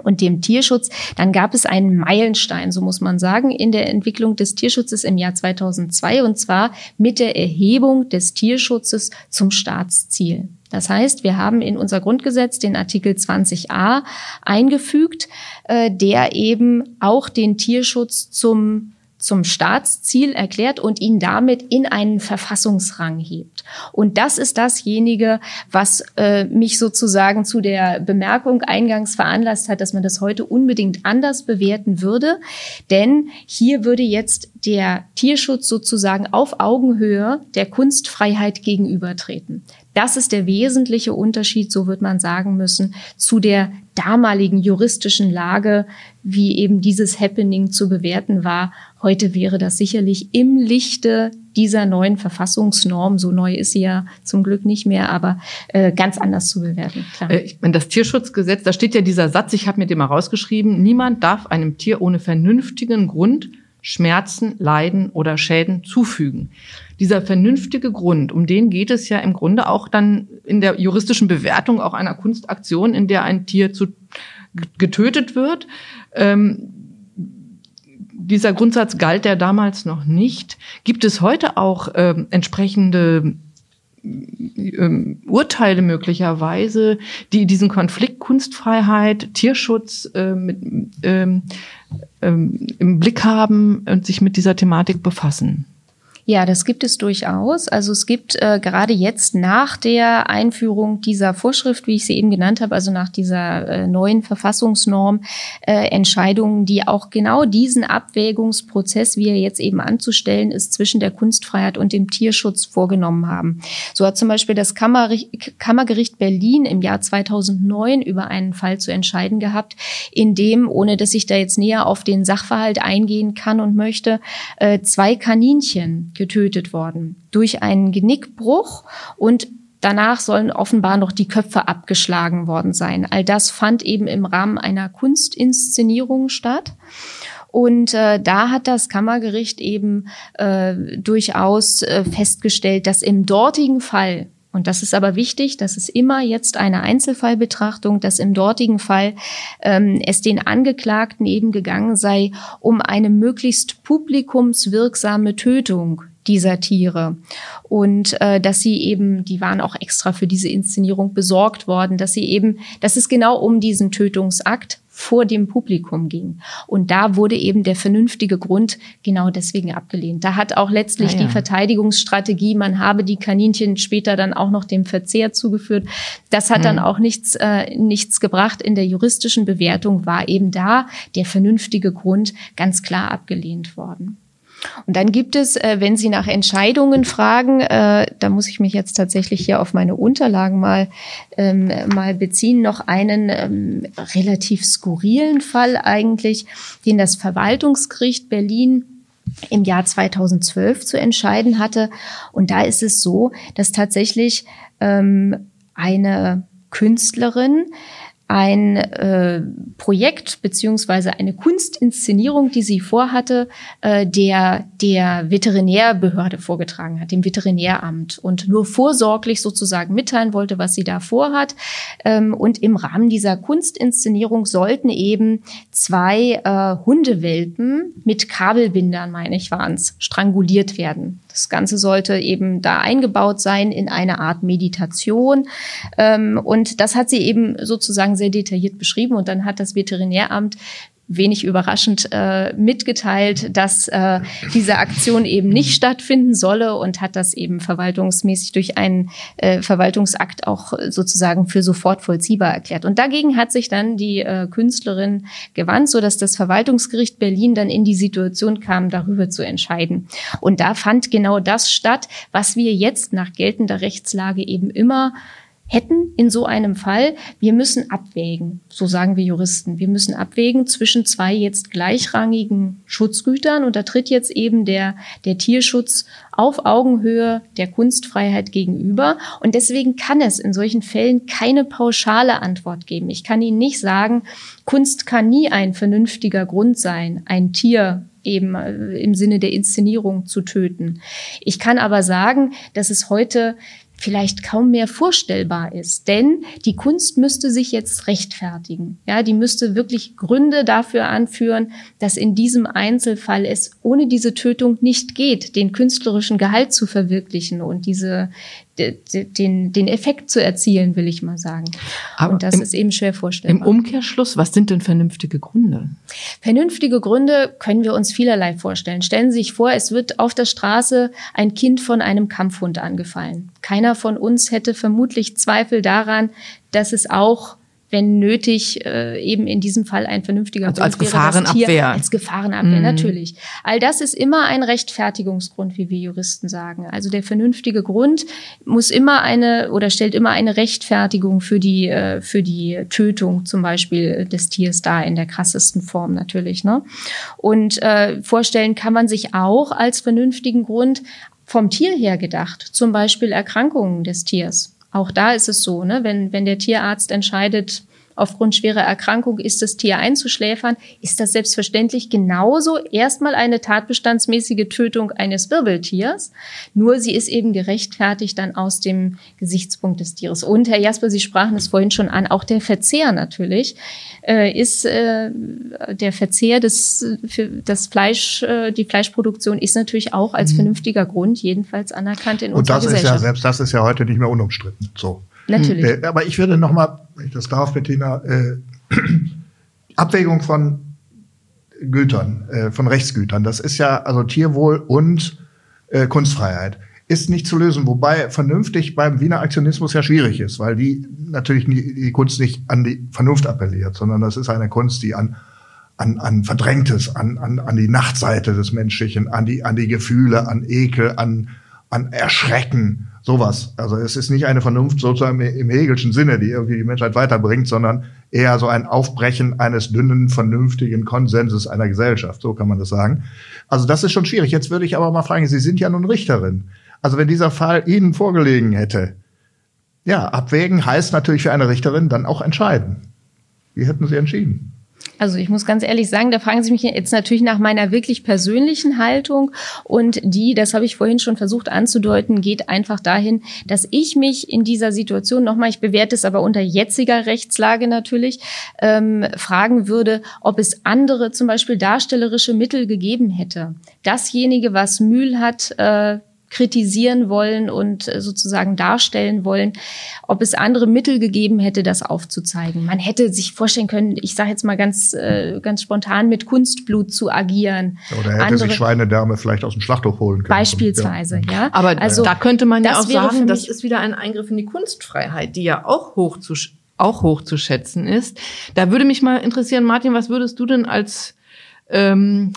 und dem Tierschutz, dann gab es einen Meilenstein, so muss man sagen, in der Entwicklung des Tierschutzes im Jahr 2002 und zwar mit der Erhebung des Tierschutzes zum Staatsziel. Das heißt, wir haben in unser Grundgesetz den Artikel 20a eingefügt, äh, der eben auch den Tierschutz zum zum Staatsziel erklärt und ihn damit in einen Verfassungsrang hebt. Und das ist dasjenige, was äh, mich sozusagen zu der Bemerkung eingangs veranlasst hat, dass man das heute unbedingt anders bewerten würde. Denn hier würde jetzt der Tierschutz sozusagen auf Augenhöhe der Kunstfreiheit gegenübertreten. Das ist der wesentliche Unterschied, so wird man sagen müssen, zu der damaligen juristischen Lage, wie eben dieses Happening zu bewerten war. Heute wäre das sicherlich im Lichte dieser neuen Verfassungsnorm, so neu ist sie ja zum Glück nicht mehr, aber äh, ganz anders zu bewerten. Klar. Äh, ich meine, das Tierschutzgesetz, da steht ja dieser Satz, ich habe mir den mal rausgeschrieben, niemand darf einem Tier ohne vernünftigen Grund Schmerzen, Leiden oder Schäden zufügen. Dieser vernünftige Grund, um den geht es ja im Grunde auch dann in der juristischen Bewertung auch einer Kunstaktion, in der ein Tier zu, getötet wird. Ähm, dieser Grundsatz galt ja damals noch nicht. Gibt es heute auch ähm, entsprechende ähm, Urteile möglicherweise, die diesen Konflikt Kunstfreiheit, Tierschutz äh, ähm, ähm, im Blick haben und sich mit dieser Thematik befassen. Ja, das gibt es durchaus. Also es gibt äh, gerade jetzt nach der Einführung dieser Vorschrift, wie ich sie eben genannt habe, also nach dieser äh, neuen Verfassungsnorm, äh, Entscheidungen, die auch genau diesen Abwägungsprozess, wie er jetzt eben anzustellen ist, zwischen der Kunstfreiheit und dem Tierschutz vorgenommen haben. So hat zum Beispiel das Kammergericht Berlin im Jahr 2009 über einen Fall zu entscheiden gehabt, in dem, ohne dass ich da jetzt näher auf den Sachverhalt eingehen kann und möchte, äh, zwei Kaninchen getötet worden durch einen Genickbruch und Danach sollen offenbar noch die Köpfe abgeschlagen worden sein. All das fand eben im Rahmen einer Kunstinszenierung statt. Und äh, da hat das Kammergericht eben äh, durchaus äh, festgestellt, dass im dortigen Fall und das ist aber wichtig, das ist immer jetzt eine Einzelfallbetrachtung, dass im dortigen Fall ähm, es den Angeklagten eben gegangen sei um eine möglichst publikumswirksame Tötung dieser Tiere. Und äh, dass sie eben, die waren auch extra für diese Inszenierung besorgt worden, dass sie eben, dass es genau um diesen Tötungsakt vor dem Publikum ging. Und da wurde eben der vernünftige Grund genau deswegen abgelehnt. Da hat auch letztlich ah, ja. die Verteidigungsstrategie, man habe die Kaninchen später dann auch noch dem Verzehr zugeführt. Das hat hm. dann auch nichts, äh, nichts gebracht. In der juristischen Bewertung war eben da der vernünftige Grund ganz klar abgelehnt worden. Und dann gibt es, äh, wenn Sie nach Entscheidungen fragen, äh, da muss ich mich jetzt tatsächlich hier auf meine Unterlagen mal, ähm, mal beziehen, noch einen ähm, relativ skurrilen Fall eigentlich, den das Verwaltungsgericht Berlin im Jahr 2012 zu entscheiden hatte. Und da ist es so, dass tatsächlich ähm, eine Künstlerin ein äh, Projekt beziehungsweise eine Kunstinszenierung, die sie vorhatte, äh, der der Veterinärbehörde vorgetragen hat, dem Veterinäramt und nur vorsorglich sozusagen mitteilen wollte, was sie da vorhat. Ähm, und im Rahmen dieser Kunstinszenierung sollten eben zwei äh, Hundewelpen mit Kabelbindern, meine ich, waren es, stranguliert werden. Das Ganze sollte eben da eingebaut sein in eine Art Meditation. Ähm, und das hat sie eben sozusagen sehr detailliert beschrieben. Und dann hat das Veterinäramt wenig überraschend äh, mitgeteilt, dass äh, diese Aktion eben nicht stattfinden solle und hat das eben verwaltungsmäßig durch einen äh, Verwaltungsakt auch sozusagen für sofort vollziehbar erklärt. Und dagegen hat sich dann die äh, Künstlerin gewandt, so dass das Verwaltungsgericht Berlin dann in die Situation kam, darüber zu entscheiden. Und da fand genau das statt, was wir jetzt nach geltender Rechtslage eben immer hätten in so einem Fall, wir müssen abwägen, so sagen wir Juristen, wir müssen abwägen zwischen zwei jetzt gleichrangigen Schutzgütern und da tritt jetzt eben der, der Tierschutz auf Augenhöhe der Kunstfreiheit gegenüber und deswegen kann es in solchen Fällen keine pauschale Antwort geben. Ich kann Ihnen nicht sagen, Kunst kann nie ein vernünftiger Grund sein, ein Tier eben äh, im Sinne der Inszenierung zu töten. Ich kann aber sagen, dass es heute vielleicht kaum mehr vorstellbar ist. Denn die Kunst müsste sich jetzt rechtfertigen. Ja, die müsste wirklich Gründe dafür anführen, dass in diesem Einzelfall es ohne diese Tötung nicht geht, den künstlerischen Gehalt zu verwirklichen und diese, den, den Effekt zu erzielen, will ich mal sagen. Aber und das im, ist eben schwer vorstellbar. Im Umkehrschluss, was sind denn vernünftige Gründe? Vernünftige Gründe können wir uns vielerlei vorstellen. Stellen Sie sich vor, es wird auf der Straße ein Kind von einem Kampfhund angefallen. Keiner von uns hätte vermutlich Zweifel daran, dass es auch wenn nötig, äh, eben in diesem Fall ein vernünftiger also Grund als Gefahrenabwehr. Tier, als Gefahrenabwehr, Mhm. natürlich. All das ist immer ein Rechtfertigungsgrund, wie wir Juristen sagen. Also der vernünftige Grund muss immer eine oder stellt immer eine Rechtfertigung für die, äh, für die Tötung zum Beispiel des Tiers dar, in der krassesten Form natürlich. Ne? Und äh, vorstellen kann man sich auch als vernünftigen Grund vom Tier her gedacht, zum Beispiel Erkrankungen des Tiers. Auch da ist es so, ne? wenn, wenn der Tierarzt entscheidet, aufgrund schwerer Erkrankung ist das Tier einzuschläfern, ist das selbstverständlich genauso erstmal eine tatbestandsmäßige Tötung eines Wirbeltiers. Nur sie ist eben gerechtfertigt dann aus dem Gesichtspunkt des Tieres. Und Herr Jasper, Sie sprachen es vorhin schon an, auch der Verzehr natürlich äh, ist äh, der Verzehr des für das Fleisch, äh, die Fleischproduktion ist natürlich auch als vernünftiger Grund jedenfalls anerkannt in Und unserer das ist ja, Gesellschaft. selbst das ist ja heute nicht mehr unumstritten. So. Natürlich. Äh, aber ich würde noch mal, wenn ich das darf, Bettina, äh, Abwägung von Gütern, äh, von Rechtsgütern. Das ist ja also Tierwohl und äh, Kunstfreiheit. Ist nicht zu lösen, wobei vernünftig beim Wiener Aktionismus ja schwierig ist, weil die natürlich nie, die Kunst nicht an die Vernunft appelliert, sondern das ist eine Kunst, die an an, an Verdrängtes, an, an, an die Nachtseite des Menschlichen, an die, an die Gefühle, an Ekel, an, an Erschrecken, sowas. Also es ist nicht eine Vernunft sozusagen im Hegelschen Sinne, die irgendwie die Menschheit weiterbringt, sondern eher so ein Aufbrechen eines dünnen, vernünftigen Konsenses einer Gesellschaft. So kann man das sagen. Also das ist schon schwierig. Jetzt würde ich aber mal fragen, Sie sind ja nun Richterin. Also wenn dieser Fall Ihnen vorgelegen hätte, ja, abwägen heißt natürlich für eine Richterin dann auch entscheiden. Wie hätten Sie entschieden? Also ich muss ganz ehrlich sagen, da fragen Sie mich jetzt natürlich nach meiner wirklich persönlichen Haltung und die, das habe ich vorhin schon versucht anzudeuten, geht einfach dahin, dass ich mich in dieser Situation nochmal, ich bewerte es aber unter jetziger Rechtslage natürlich, ähm, fragen würde, ob es andere zum Beispiel darstellerische Mittel gegeben hätte. Dasjenige, was Mühl hat, äh, kritisieren wollen und äh, sozusagen darstellen wollen, ob es andere Mittel gegeben hätte, das aufzuzeigen. Man hätte sich vorstellen können, ich sage jetzt mal ganz, äh, ganz spontan, mit Kunstblut zu agieren. Oder hätte Andere- sich Schweinedärme vielleicht aus dem Schlachthof holen können. Beispielsweise, ja. Aber also, da könnte man ja auch sagen, das ist wieder ein Eingriff in die Kunstfreiheit, die ja auch hoch zu, auch hoch zu schätzen ist. Da würde mich mal interessieren, Martin, was würdest du denn als ähm,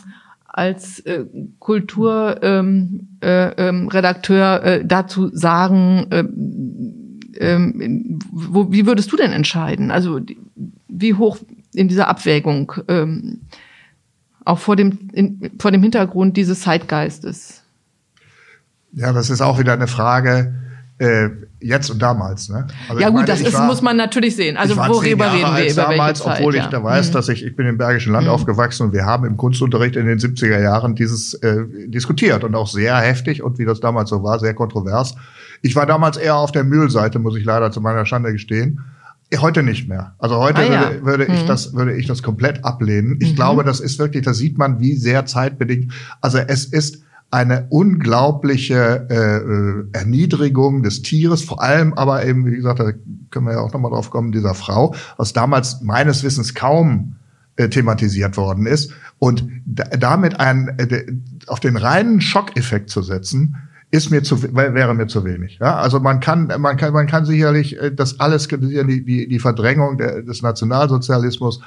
als äh, Kulturredakteur ähm, äh, ähm, äh, dazu sagen, ähm, ähm, wo, wie würdest du denn entscheiden? Also wie hoch in dieser Abwägung, auch vor dem, in, vor dem Hintergrund dieses Zeitgeistes? Ja, das ist auch wieder eine Frage äh, jetzt und damals. Ne? Also ja ich gut, meine, das ich ist, war- muss man natürlich sehen. Also ich worüber reden wir? Über damals, welche Zeit? obwohl ja. ich da weiß, Mhm. dass ich, ich bin im Bergischen Land aufgewachsen und wir haben im Kunstunterricht in den 70er Jahren dieses äh, diskutiert und auch sehr heftig und wie das damals so war, sehr kontrovers. Ich war damals eher auf der Mühlseite, muss ich leider zu meiner Schande gestehen. Eh, Heute nicht mehr. Also heute Ah, ja. würde, würde ich Mhm. das, würde ich das komplett ablehnen. Ich glaube, das ist wirklich, da sieht man, wie sehr zeitbedingt. Also es ist eine unglaubliche äh, äh, Erniedrigung des Tieres, vor allem aber eben, wie gesagt, da können wir ja auch nochmal drauf kommen, dieser Frau, was damals meines Wissens kaum äh, thematisiert worden ist. Und da, damit ein, äh, auf den reinen Schockeffekt zu setzen, ist mir zu, wär- wäre mir zu wenig. Ja? Also man kann, man kann, man kann sicherlich äh, das alles kritisieren, die, die, die Verdrängung der, des Nationalsozialismus.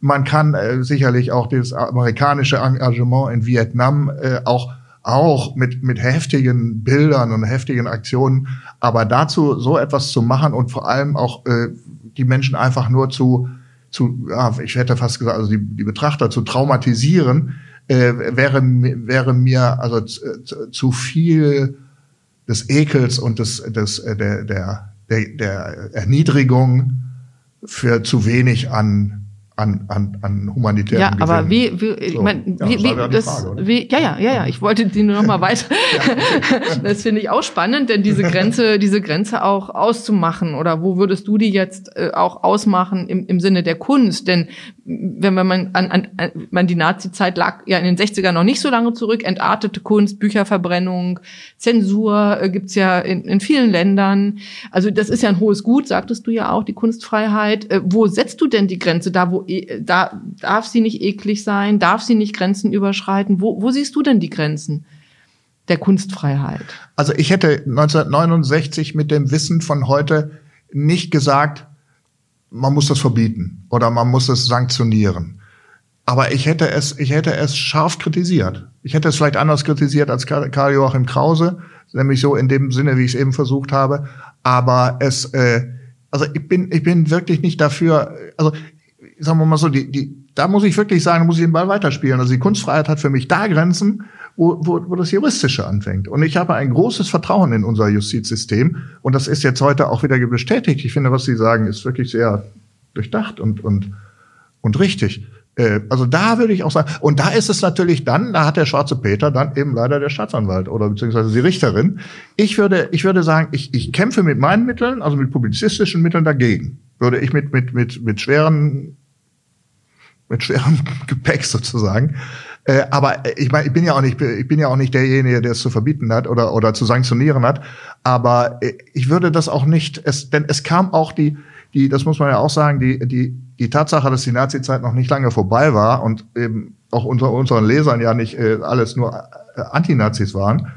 Man kann äh, sicherlich auch das amerikanische Engagement in Vietnam äh, auch auch mit, mit heftigen Bildern und heftigen Aktionen, aber dazu so etwas zu machen und vor allem auch äh, die Menschen einfach nur zu, zu ja, ich hätte fast gesagt, also die, die Betrachter zu traumatisieren, äh, wäre, wäre mir also zu, zu- zu viel des Ekels und des, des, äh, der, der, der, der Erniedrigung für zu wenig an, an, an, an humanitären Ja, aber wie, wie, ich So. mein, Ja, wie, wie, ja das, Frage, wie, ja, ja, ja, ja, ich wollte die nur noch mal weiter. das finde ich auch spannend, denn diese Grenze, diese Grenze auch auszumachen oder wo würdest du die jetzt äh, auch ausmachen im, im Sinne der Kunst? Denn wenn man an, an, an man die Nazi-Zeit lag ja in den 60ern noch nicht so lange zurück, entartete Kunst, Bücherverbrennung, Zensur äh, gibt's ja in, in vielen Ländern. Also das ist ja ein hohes Gut, sagtest du ja auch, die Kunstfreiheit. Äh, wo setzt du denn die Grenze? Da, wo da darf sie nicht eklig sein, darf sie nicht Grenzen überschreiten? Wo, wo siehst du denn die Grenzen der Kunstfreiheit? Also ich hätte 1969 mit dem Wissen von heute nicht gesagt, man muss das verbieten oder man muss es sanktionieren. Aber ich hätte es, ich hätte es scharf kritisiert. Ich hätte es vielleicht anders kritisiert als Karl Joachim Krause, nämlich so in dem Sinne, wie ich es eben versucht habe. Aber es, äh, also ich bin, ich bin wirklich nicht dafür, also sagen wir mal so, die, die, da muss ich wirklich sagen, muss ich den Ball weiterspielen. Also die Kunstfreiheit hat für mich da Grenzen, wo, wo, wo das Juristische anfängt. Und ich habe ein großes Vertrauen in unser Justizsystem. Und das ist jetzt heute auch wieder bestätigt. Ich finde, was Sie sagen, ist wirklich sehr durchdacht und, und, und richtig. Äh, also da würde ich auch sagen, und da ist es natürlich dann, da hat der schwarze Peter dann eben leider der Staatsanwalt oder beziehungsweise die Richterin. Ich würde, ich würde sagen, ich, ich kämpfe mit meinen Mitteln, also mit publizistischen Mitteln dagegen. Würde ich mit, mit, mit, mit schweren, mit schwerem Gepäck sozusagen. Äh, aber ich meine, ich bin ja auch nicht, ich bin ja auch nicht derjenige, der es zu verbieten hat oder, oder zu sanktionieren hat. Aber äh, ich würde das auch nicht, es, denn es kam auch die, die, das muss man ja auch sagen, die, die, die Tatsache, dass die Nazi-Zeit noch nicht lange vorbei war und eben auch unter unseren Lesern ja nicht äh, alles nur äh, Antinazis waren,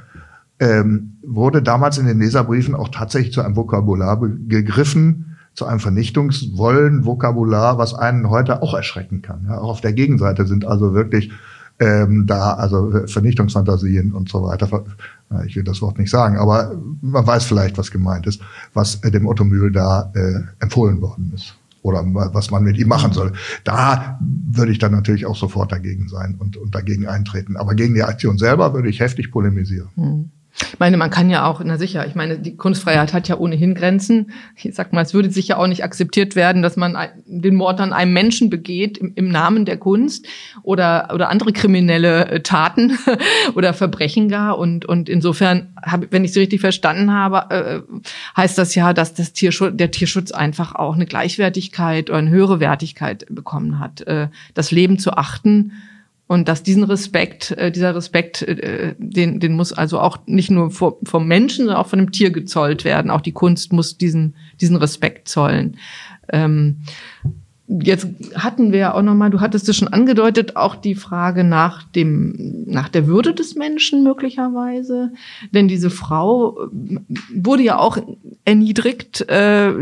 ähm, wurde damals in den Leserbriefen auch tatsächlich zu einem Vokabular gegriffen, zu einem Vernichtungswollen Vokabular, was einen heute auch erschrecken kann. Ja, auch auf der Gegenseite sind also wirklich ähm, da, also Vernichtungsfantasien und so weiter. Ich will das Wort nicht sagen, aber man weiß vielleicht, was gemeint ist, was äh, dem Otto Mühl da äh, empfohlen worden ist oder was man mit ihm machen soll. Da würde ich dann natürlich auch sofort dagegen sein und, und dagegen eintreten. Aber gegen die Aktion selber würde ich heftig polemisieren. Hm. Ich meine, man kann ja auch, na sicher, ich meine, die Kunstfreiheit hat ja ohnehin Grenzen. Ich sag mal, es würde sicher auch nicht akzeptiert werden, dass man den Mord an einem Menschen begeht im, im Namen der Kunst oder, oder andere kriminelle äh, Taten oder Verbrechen gar. Und, und insofern, hab, wenn ich es richtig verstanden habe, äh, heißt das ja, dass das Tierschutz, der Tierschutz einfach auch eine Gleichwertigkeit oder eine höhere Wertigkeit bekommen hat, äh, das Leben zu achten und dass diesen Respekt, äh, dieser Respekt, äh, den, den muss also auch nicht nur vor, vom Menschen, sondern auch von dem Tier gezollt werden. Auch die Kunst muss diesen, diesen Respekt zollen. Ähm, jetzt hatten wir ja auch nochmal, du hattest es schon angedeutet, auch die Frage nach dem, nach der Würde des Menschen möglicherweise. Denn diese Frau äh, wurde ja auch erniedrigt, äh,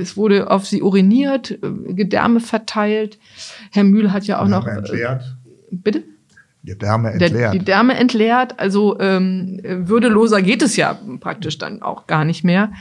es wurde auf sie uriniert, äh, Gedärme verteilt. Herr Mühl hat ja auch ja, noch. Erklärt Bitte? Die Därme entleert. Der, die Därme entleert. Also ähm, würdeloser geht es ja praktisch dann auch gar nicht mehr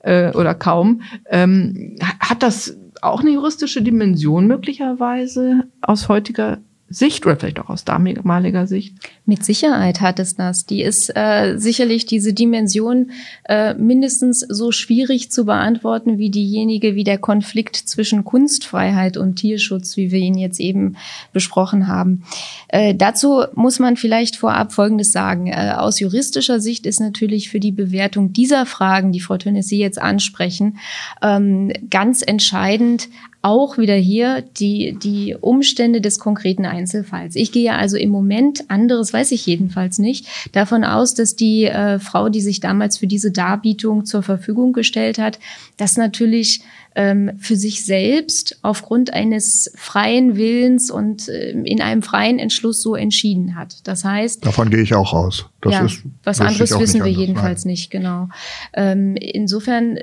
äh, oder kaum. Ähm, hat das auch eine juristische Dimension möglicherweise aus heutiger Sicht oder vielleicht auch aus damaliger Sicht? Mit Sicherheit hat es das. Die ist äh, sicherlich diese Dimension äh, mindestens so schwierig zu beantworten wie diejenige, wie der Konflikt zwischen Kunstfreiheit und Tierschutz, wie wir ihn jetzt eben besprochen haben. Äh, dazu muss man vielleicht vorab Folgendes sagen. Äh, aus juristischer Sicht ist natürlich für die Bewertung dieser Fragen, die Frau Tönnies jetzt ansprechen, ähm, ganz entscheidend auch wieder hier die, die Umstände des konkreten Einzelfalls. Ich gehe also im Moment, anderes weiß ich jedenfalls nicht, davon aus, dass die äh, Frau, die sich damals für diese Darbietung zur Verfügung gestellt hat, das natürlich ähm, für sich selbst aufgrund eines freien Willens und äh, in einem freien Entschluss so entschieden hat. Das heißt. Davon gehe ich auch aus. Das ja, ist, was anderes wissen wir anders. jedenfalls Nein. nicht, genau. Ähm, insofern,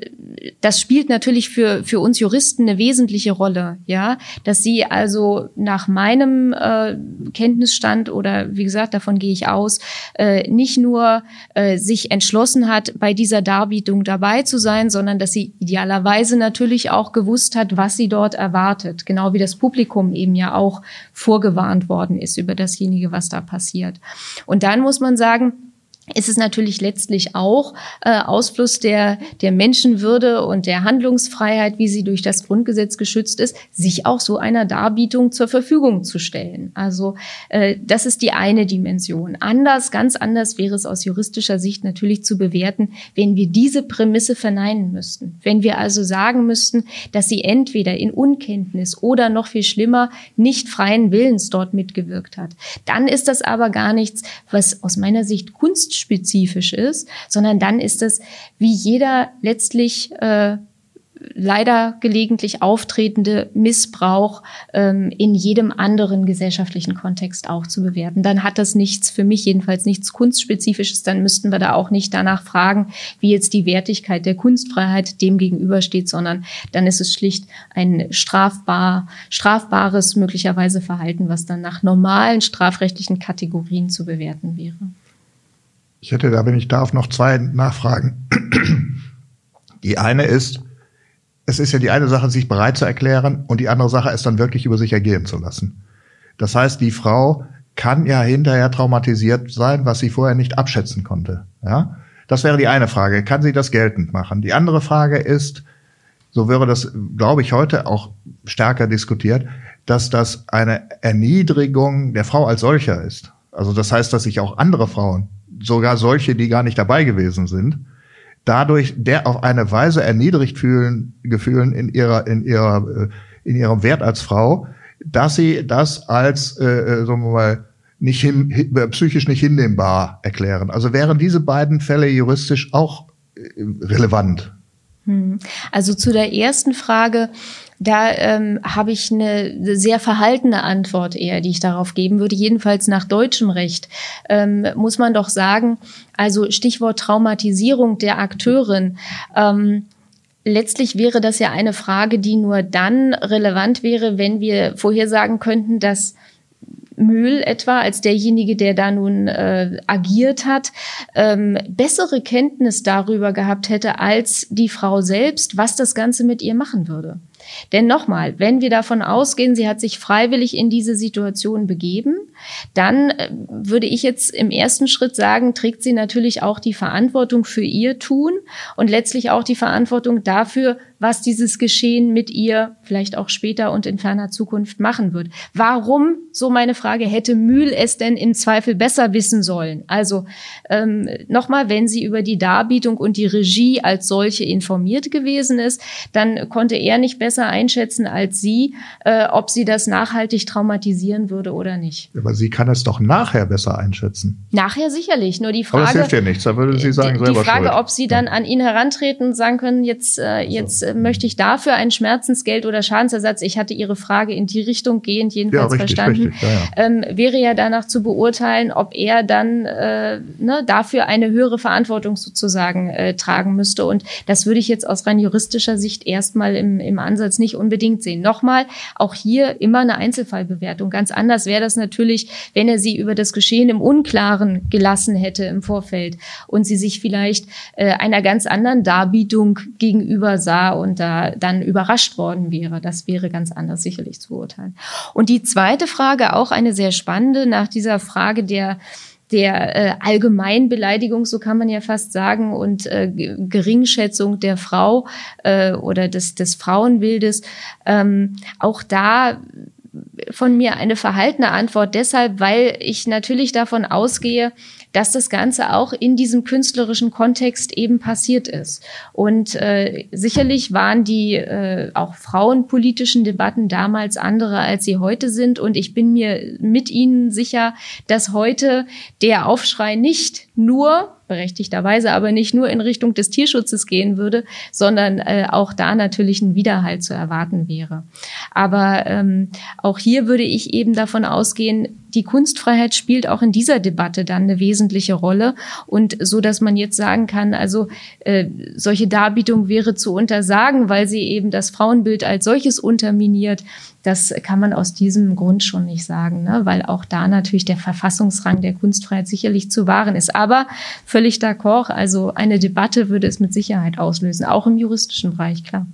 das spielt natürlich für, für uns Juristen eine wesentliche Rolle, ja, dass sie also nach meinem äh, Kenntnisstand oder wie gesagt, davon gehe ich aus, äh, nicht nur äh, sich entschlossen hat, bei dieser Darbietung dabei zu sein, sondern dass sie idealerweise natürlich natürlich auch gewusst hat, was sie dort erwartet. Genau wie das Publikum eben ja auch vorgewarnt worden ist über dasjenige, was da passiert. Und dann muss man sagen, ist es natürlich letztlich auch äh, Ausfluss der, der Menschenwürde und der Handlungsfreiheit, wie sie durch das Grundgesetz geschützt ist, sich auch so einer Darbietung zur Verfügung zu stellen. Also äh, das ist die eine Dimension. Anders, ganz anders wäre es aus juristischer Sicht natürlich zu bewerten, wenn wir diese Prämisse verneinen müssten. Wenn wir also sagen müssten, dass sie entweder in Unkenntnis oder noch viel schlimmer nicht freien Willens dort mitgewirkt hat. Dann ist das aber gar nichts, was aus meiner Sicht Kunst spezifisch ist, sondern dann ist es, wie jeder letztlich äh, leider gelegentlich auftretende Missbrauch ähm, in jedem anderen gesellschaftlichen Kontext auch zu bewerten. Dann hat das nichts, für mich jedenfalls nichts Kunstspezifisches, dann müssten wir da auch nicht danach fragen, wie jetzt die Wertigkeit der Kunstfreiheit dem gegenübersteht, sondern dann ist es schlicht ein strafbar, strafbares möglicherweise Verhalten, was dann nach normalen strafrechtlichen Kategorien zu bewerten wäre. Ich hätte da, wenn ich darf, noch zwei Nachfragen. Die eine ist, es ist ja die eine Sache, sich bereit zu erklären und die andere Sache, es dann wirklich über sich ergehen zu lassen. Das heißt, die Frau kann ja hinterher traumatisiert sein, was sie vorher nicht abschätzen konnte. Ja, das wäre die eine Frage. Kann sie das geltend machen? Die andere Frage ist, so wäre das, glaube ich, heute auch stärker diskutiert, dass das eine Erniedrigung der Frau als solcher ist. Also das heißt, dass sich auch andere Frauen, sogar solche, die gar nicht dabei gewesen sind, dadurch der auf eine Weise erniedrigt fühlen, gefühlen in ihrer, in ihrer, äh, in ihrem Wert als Frau, dass sie das als, äh, äh sagen wir mal, nicht hin, äh, psychisch nicht hinnehmbar erklären. Also wären diese beiden Fälle juristisch auch relevant? Hm. Also zu der ersten Frage, da ähm, habe ich eine sehr verhaltene Antwort eher, die ich darauf geben würde. Jedenfalls nach deutschem Recht ähm, muss man doch sagen, also Stichwort Traumatisierung der Akteurin. Ähm, letztlich wäre das ja eine Frage, die nur dann relevant wäre, wenn wir vorhersagen könnten, dass Mühl etwa als derjenige, der da nun äh, agiert hat, ähm, bessere Kenntnis darüber gehabt hätte als die Frau selbst, was das Ganze mit ihr machen würde. Denn nochmal, wenn wir davon ausgehen, sie hat sich freiwillig in diese Situation begeben, dann äh, würde ich jetzt im ersten Schritt sagen, trägt sie natürlich auch die Verantwortung für ihr Tun und letztlich auch die Verantwortung dafür, was dieses Geschehen mit ihr vielleicht auch später und in ferner Zukunft machen wird. Warum, so meine Frage, hätte Mühl es denn im Zweifel besser wissen sollen? Also ähm, nochmal, wenn sie über die Darbietung und die Regie als solche informiert gewesen ist, dann konnte er nicht besser einschätzen als sie, äh, ob sie das nachhaltig traumatisieren würde oder nicht. Aber sie kann es doch nachher besser einschätzen. Nachher sicherlich. Nur die Frage. Aber das hilft ja nichts. Da würde sie sagen, die, selber Die Frage, schuld. ob sie dann an ihn herantreten und sagen können, jetzt, äh, jetzt möchte ich dafür ein Schmerzensgeld oder Schadensersatz. Ich hatte Ihre Frage in die Richtung gehend jedenfalls ja, richtig, verstanden. Richtig, ja, ja. Ähm, wäre ja danach zu beurteilen, ob er dann äh, ne, dafür eine höhere Verantwortung sozusagen äh, tragen müsste. Und das würde ich jetzt aus rein juristischer Sicht erstmal im, im Ansatz nicht unbedingt sehen. Nochmal, auch hier immer eine Einzelfallbewertung. Ganz anders wäre das natürlich, wenn er sie über das Geschehen im Unklaren gelassen hätte im Vorfeld und sie sich vielleicht äh, einer ganz anderen Darbietung gegenüber sah und da dann überrascht worden wäre. Das wäre ganz anders sicherlich zu beurteilen. Und die zweite Frage, auch eine sehr spannende, nach dieser Frage der der äh, Allgemeinbeleidigung, so kann man ja fast sagen, und äh, Geringschätzung der Frau äh, oder des, des Frauenbildes. Ähm, auch da von mir eine verhaltene Antwort deshalb, weil ich natürlich davon ausgehe, dass das Ganze auch in diesem künstlerischen Kontext eben passiert ist. Und äh, sicherlich waren die äh, auch frauenpolitischen Debatten damals andere, als sie heute sind. Und ich bin mir mit Ihnen sicher, dass heute der Aufschrei nicht nur berechtigterweise aber nicht nur in Richtung des Tierschutzes gehen würde, sondern äh, auch da natürlich ein Widerhalt zu erwarten wäre. Aber ähm, auch hier würde ich eben davon ausgehen, die Kunstfreiheit spielt auch in dieser Debatte dann eine wesentliche Rolle und so, dass man jetzt sagen kann, also äh, solche Darbietung wäre zu untersagen, weil sie eben das Frauenbild als solches unterminiert. Das kann man aus diesem Grund schon nicht sagen, ne? weil auch da natürlich der Verfassungsrang der Kunstfreiheit sicherlich zu wahren ist. Aber völlig d'accord, also eine Debatte würde es mit Sicherheit auslösen, auch im juristischen Bereich, klar.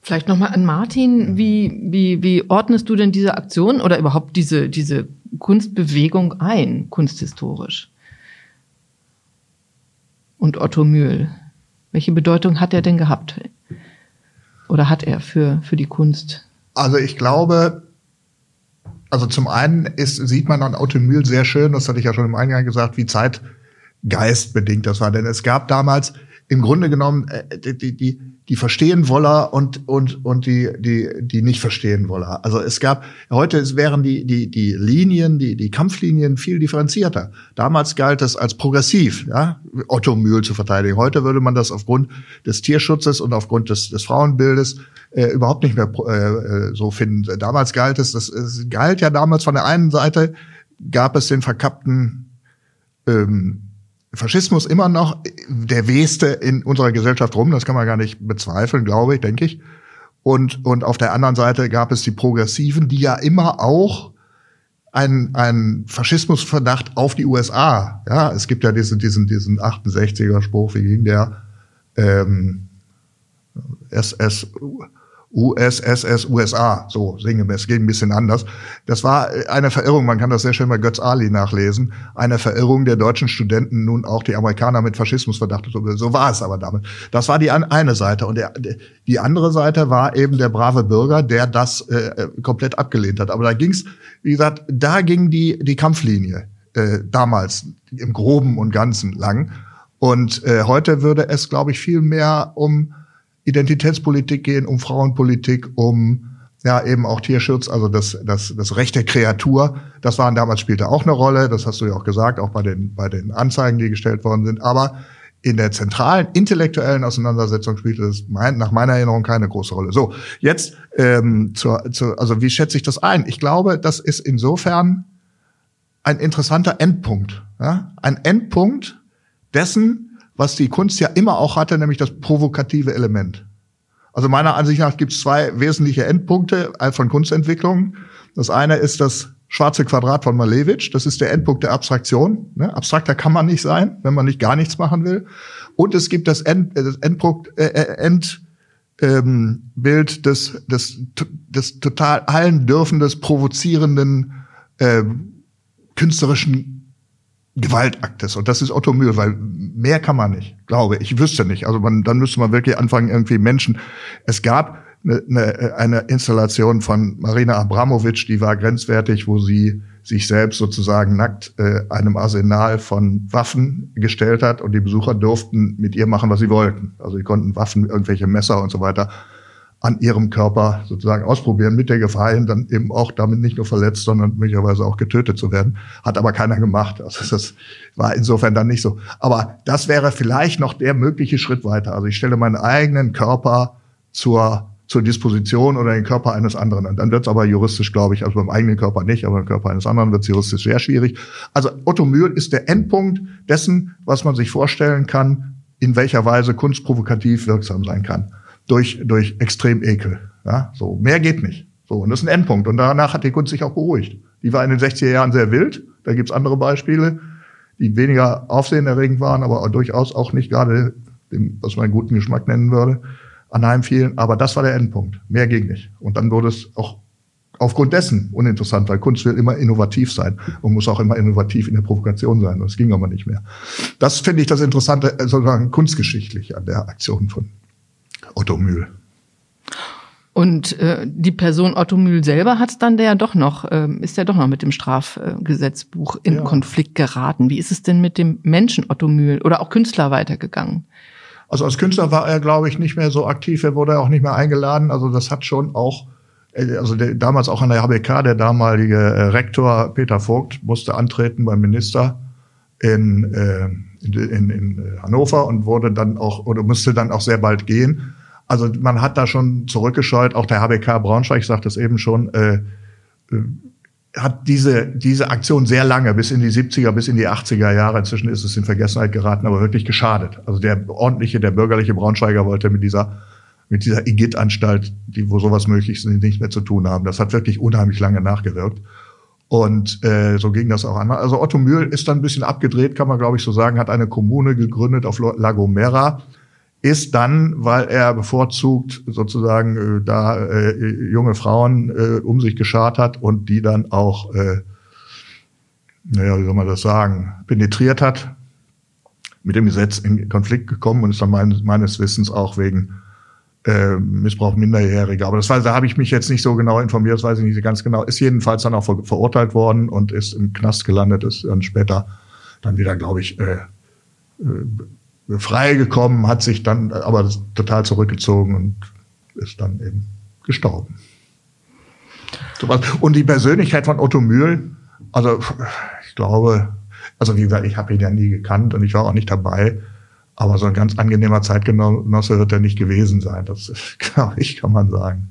Vielleicht nochmal an Martin, wie, wie, wie ordnest du denn diese Aktion oder überhaupt diese, diese Kunstbewegung ein, kunsthistorisch? Und Otto Mühl, welche Bedeutung hat er denn gehabt? Oder hat er für, für die Kunst? Also ich glaube, also zum einen ist, sieht man an Otto sehr schön, das hatte ich ja schon im Eingang gesagt, wie zeitgeistbedingt das war. Denn es gab damals im Grunde genommen äh, die, die, die verstehen woller und und und die die die nicht verstehen woller. Also es gab heute wären die die die Linien, die die Kampflinien viel differenzierter. Damals galt es als progressiv, ja, Otto Mühl zu verteidigen. Heute würde man das aufgrund des Tierschutzes und aufgrund des des Frauenbildes äh, überhaupt nicht mehr äh, so finden. Damals galt es, das es galt ja damals von der einen Seite gab es den verkappten ähm, Faschismus immer noch der wehste in unserer Gesellschaft rum, das kann man gar nicht bezweifeln, glaube ich, denke ich. Und, und auf der anderen Seite gab es die Progressiven, die ja immer auch einen, einen Faschismusverdacht auf die USA. Ja, es gibt ja diesen, diesen, diesen 68er Spruch, wie ging der? Ähm, SS, USSS USA, so sinngemäß, geht ein bisschen anders. Das war eine Verirrung, man kann das sehr schön bei Götz Ali nachlesen, eine Verirrung der deutschen Studenten, nun auch die Amerikaner mit Faschismus verdachtet. So war es aber damit. Das war die eine Seite. Und der, die andere Seite war eben der brave Bürger, der das äh, komplett abgelehnt hat. Aber da ging's, wie gesagt, da ging die, die Kampflinie äh, damals im Groben und Ganzen lang. Und äh, heute würde es, glaube ich, viel mehr um Identitätspolitik gehen, um Frauenpolitik, um ja eben auch Tierschutz, also das, das, das Recht der Kreatur. Das waren damals spielte auch eine Rolle. Das hast du ja auch gesagt, auch bei den, bei den Anzeigen, die gestellt worden sind. Aber in der zentralen intellektuellen Auseinandersetzung spielte es mein, nach meiner Erinnerung keine große Rolle. So, jetzt ähm, zur, zur, also wie schätze ich das ein? Ich glaube, das ist insofern ein interessanter Endpunkt. Ja? Ein Endpunkt dessen, was die Kunst ja immer auch hatte, nämlich das provokative Element. Also meiner Ansicht nach gibt es zwei wesentliche Endpunkte von Kunstentwicklung. Das eine ist das schwarze Quadrat von Malevich. Das ist der Endpunkt der Abstraktion. Ne? Abstrakter kann man nicht sein, wenn man nicht gar nichts machen will. Und es gibt das, End, das Endpunkt, äh, äh End, ähm, Bild des, des, des total allen dürfen des provozierenden äh, künstlerischen Gewaltaktes. Und das ist Otto Mühl, weil mehr kann man nicht, glaube ich. Ich wüsste nicht. Also man, dann müsste man wirklich anfangen, irgendwie Menschen. Es gab eine, eine, eine Installation von Marina Abramovic, die war grenzwertig, wo sie sich selbst sozusagen nackt äh, einem Arsenal von Waffen gestellt hat und die Besucher durften mit ihr machen, was sie wollten. Also sie konnten Waffen, irgendwelche Messer und so weiter an ihrem Körper sozusagen ausprobieren, mit der Gefahr hin, dann eben auch damit nicht nur verletzt, sondern möglicherweise auch getötet zu werden. Hat aber keiner gemacht. Also das war insofern dann nicht so. Aber das wäre vielleicht noch der mögliche Schritt weiter. Also ich stelle meinen eigenen Körper zur zur Disposition oder den Körper eines anderen. Und dann wird es aber juristisch, glaube ich, also beim eigenen Körper nicht, aber beim Körper eines anderen wird es juristisch sehr schwierig. Also Otto Mühl ist der Endpunkt dessen, was man sich vorstellen kann, in welcher Weise Kunst provokativ wirksam sein kann durch, durch Extremekel. Ja, so, mehr geht nicht. So, und das ist ein Endpunkt. Und danach hat die Kunst sich auch beruhigt. Die war in den 60er Jahren sehr wild. Da gibt's andere Beispiele, die weniger aufsehenerregend waren, aber durchaus auch nicht gerade dem, was man guten Geschmack nennen würde, anheimfielen. Aber das war der Endpunkt. Mehr ging nicht. Und dann wurde es auch aufgrund dessen uninteressant, weil Kunst will immer innovativ sein und muss auch immer innovativ in der Provokation sein. Das ging aber nicht mehr. Das finde ich das Interessante, sozusagen kunstgeschichtlich an der Aktion von Otto Mühl. Und äh, die Person Otto Mühl selber hat dann der doch noch, äh, ist ja doch noch mit dem Strafgesetzbuch in ja. Konflikt geraten. Wie ist es denn mit dem Menschen Otto Mühl oder auch Künstler weitergegangen? Also als Künstler war er, glaube ich, nicht mehr so aktiv. Er wurde auch nicht mehr eingeladen. Also das hat schon auch, äh, also der, damals auch an der HBK, der damalige äh, Rektor Peter Vogt musste antreten beim Minister in, äh, in, in Hannover und wurde dann auch oder musste dann auch sehr bald gehen. Also man hat da schon zurückgescheut, auch der HBK Braunschweig sagt es eben schon, äh, äh, hat diese, diese Aktion sehr lange, bis in die 70er, bis in die 80er Jahre, inzwischen ist es in Vergessenheit geraten, aber wirklich geschadet. Also der ordentliche, der bürgerliche Braunschweiger wollte mit dieser, mit dieser IGIT-Anstalt, die, wo sowas möglich ist, nicht mehr zu tun haben. Das hat wirklich unheimlich lange nachgewirkt. Und äh, so ging das auch an. Also Otto Mühl ist dann ein bisschen abgedreht, kann man glaube ich so sagen, hat eine Kommune gegründet auf La Gomera, ist dann, weil er bevorzugt sozusagen äh, da äh, junge Frauen äh, um sich geschart hat und die dann auch, äh, naja, wie soll man das sagen, penetriert hat, mit dem Gesetz in Konflikt gekommen und ist dann mein, meines Wissens auch wegen äh, Missbrauch Minderjähriger. Aber das weiß, da habe ich mich jetzt nicht so genau informiert, das weiß ich nicht ganz genau. Ist jedenfalls dann auch ver verurteilt worden und ist im Knast gelandet, ist dann später dann wieder, glaube ich, äh, äh, freigekommen, hat sich dann aber total zurückgezogen und ist dann eben gestorben. Und die Persönlichkeit von Otto Mühl, also ich glaube, also wie gesagt, ich habe ihn ja nie gekannt und ich war auch nicht dabei, aber so ein ganz angenehmer Zeitgenosse wird er nicht gewesen sein. Das, glaube ich, kann man sagen.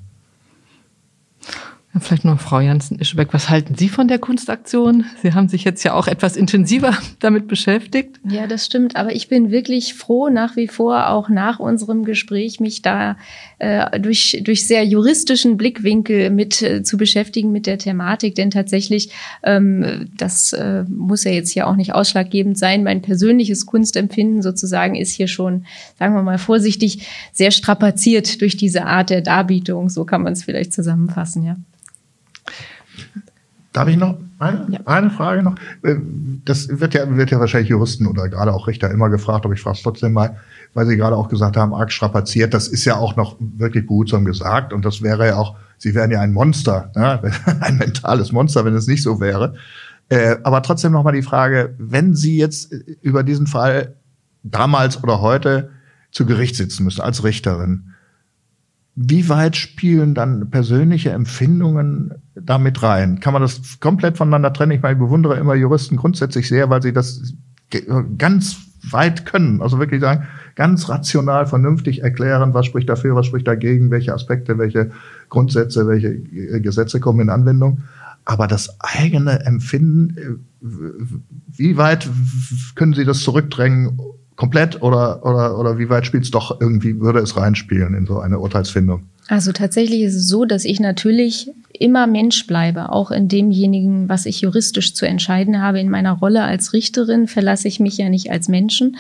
Vielleicht noch Frau Jansen-Ischebeck, was halten Sie von der Kunstaktion? Sie haben sich jetzt ja auch etwas intensiver damit beschäftigt. Ja, das stimmt. Aber ich bin wirklich froh nach wie vor, auch nach unserem Gespräch, mich da äh, durch, durch sehr juristischen Blickwinkel mit äh, zu beschäftigen mit der Thematik. Denn tatsächlich, ähm, das äh, muss ja jetzt hier auch nicht ausschlaggebend sein. Mein persönliches Kunstempfinden sozusagen ist hier schon, sagen wir mal vorsichtig, sehr strapaziert durch diese Art der Darbietung. So kann man es vielleicht zusammenfassen, ja. Darf ich noch eine, ja. eine Frage noch? Äh, das wird ja, wird ja wahrscheinlich Juristen oder gerade auch Richter immer gefragt, aber ich frage es trotzdem mal, weil Sie gerade auch gesagt haben, arg strapaziert. Das ist ja auch noch wirklich behutsam gesagt und das wäre ja auch, Sie wären ja ein Monster, ne? ein mentales Monster, wenn es nicht so wäre. Äh, aber trotzdem noch mal die Frage, wenn Sie jetzt über diesen Fall damals oder heute zu Gericht sitzen müssen als Richterin, wie weit spielen dann persönliche Empfindungen damit rein? Kann man das komplett voneinander trennen? Ich meine, ich bewundere immer Juristen grundsätzlich sehr, weil sie das ganz weit können. Also wirklich sagen, ganz rational, vernünftig erklären, was spricht dafür, was spricht dagegen, welche Aspekte, welche Grundsätze, welche Gesetze kommen in Anwendung. Aber das eigene Empfinden, wie weit können Sie das zurückdrängen, komplett oder, oder, oder wie weit spielt es doch irgendwie, würde es reinspielen in so eine Urteilsfindung? Also tatsächlich ist es so, dass ich natürlich immer Mensch bleibe, auch in demjenigen, was ich juristisch zu entscheiden habe. In meiner Rolle als Richterin verlasse ich mich ja nicht als Menschen.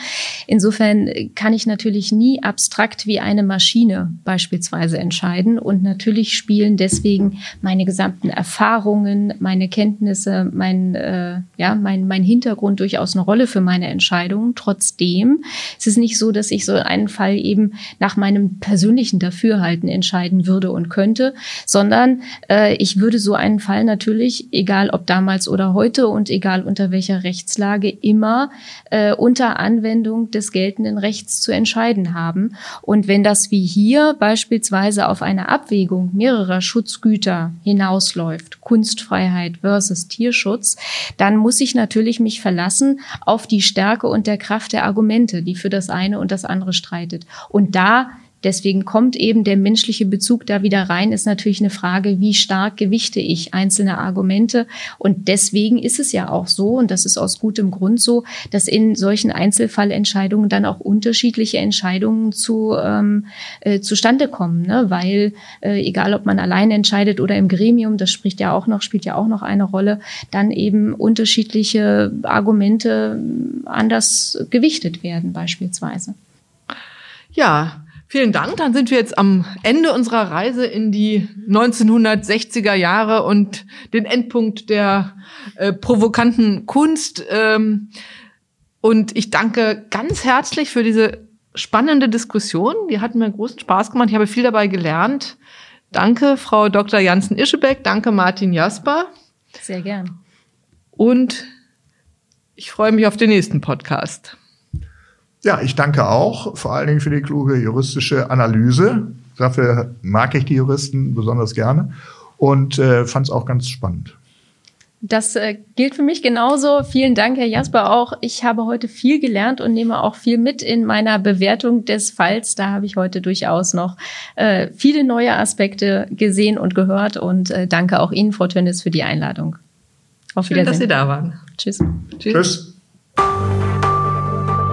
Insofern kann ich natürlich nie abstrakt wie eine Maschine beispielsweise entscheiden. Und natürlich spielen deswegen meine gesamten Erfahrungen, meine Kenntnisse, mein, äh, ja, mein, mein Hintergrund durchaus eine Rolle für meine Entscheidungen. Trotzdem ist es nicht so, dass ich so einen Fall eben nach meinem persönlichen Dafürhalten entscheiden würde und könnte, sondern äh, ich würde so einen Fall natürlich, egal ob damals oder heute und egal unter welcher Rechtslage, immer äh, unter Anwendung des geltenden Rechts zu entscheiden haben. Und wenn das wie hier beispielsweise auf eine Abwägung mehrerer Schutzgüter hinausläuft, Kunstfreiheit versus Tierschutz, dann muss ich natürlich mich verlassen auf die Stärke und der Kraft der Argumente, die für das eine und das andere streitet. Und da Deswegen kommt eben der menschliche Bezug da wieder rein, ist natürlich eine Frage, wie stark gewichte ich einzelne Argumente. Und deswegen ist es ja auch so, und das ist aus gutem Grund so, dass in solchen Einzelfallentscheidungen dann auch unterschiedliche Entscheidungen zu, ähm, äh, zustande kommen. Ne? Weil äh, egal, ob man allein entscheidet oder im Gremium, das spricht ja auch noch, spielt ja auch noch eine Rolle, dann eben unterschiedliche Argumente anders gewichtet werden beispielsweise. Ja, Vielen Dank. Dann sind wir jetzt am Ende unserer Reise in die 1960er Jahre und den Endpunkt der äh, provokanten Kunst. Ähm, und ich danke ganz herzlich für diese spannende Diskussion. Die hat mir großen Spaß gemacht. Ich habe viel dabei gelernt. Danke, Frau Dr. Jansen-Ischebeck. Danke, Martin Jasper. Sehr gern. Und ich freue mich auf den nächsten Podcast. Ja, ich danke auch, vor allen Dingen für die kluge juristische Analyse. Dafür mag ich die Juristen besonders gerne und äh, fand es auch ganz spannend. Das äh, gilt für mich genauso. Vielen Dank, Herr Jasper, auch. Ich habe heute viel gelernt und nehme auch viel mit in meiner Bewertung des Falls. Da habe ich heute durchaus noch äh, viele neue Aspekte gesehen und gehört. Und äh, danke auch Ihnen, Frau Tönnis, für die Einladung. Auf Schön, Wiedersehen. dass Sie da waren. Tschüss. Tschüss. Tschüss.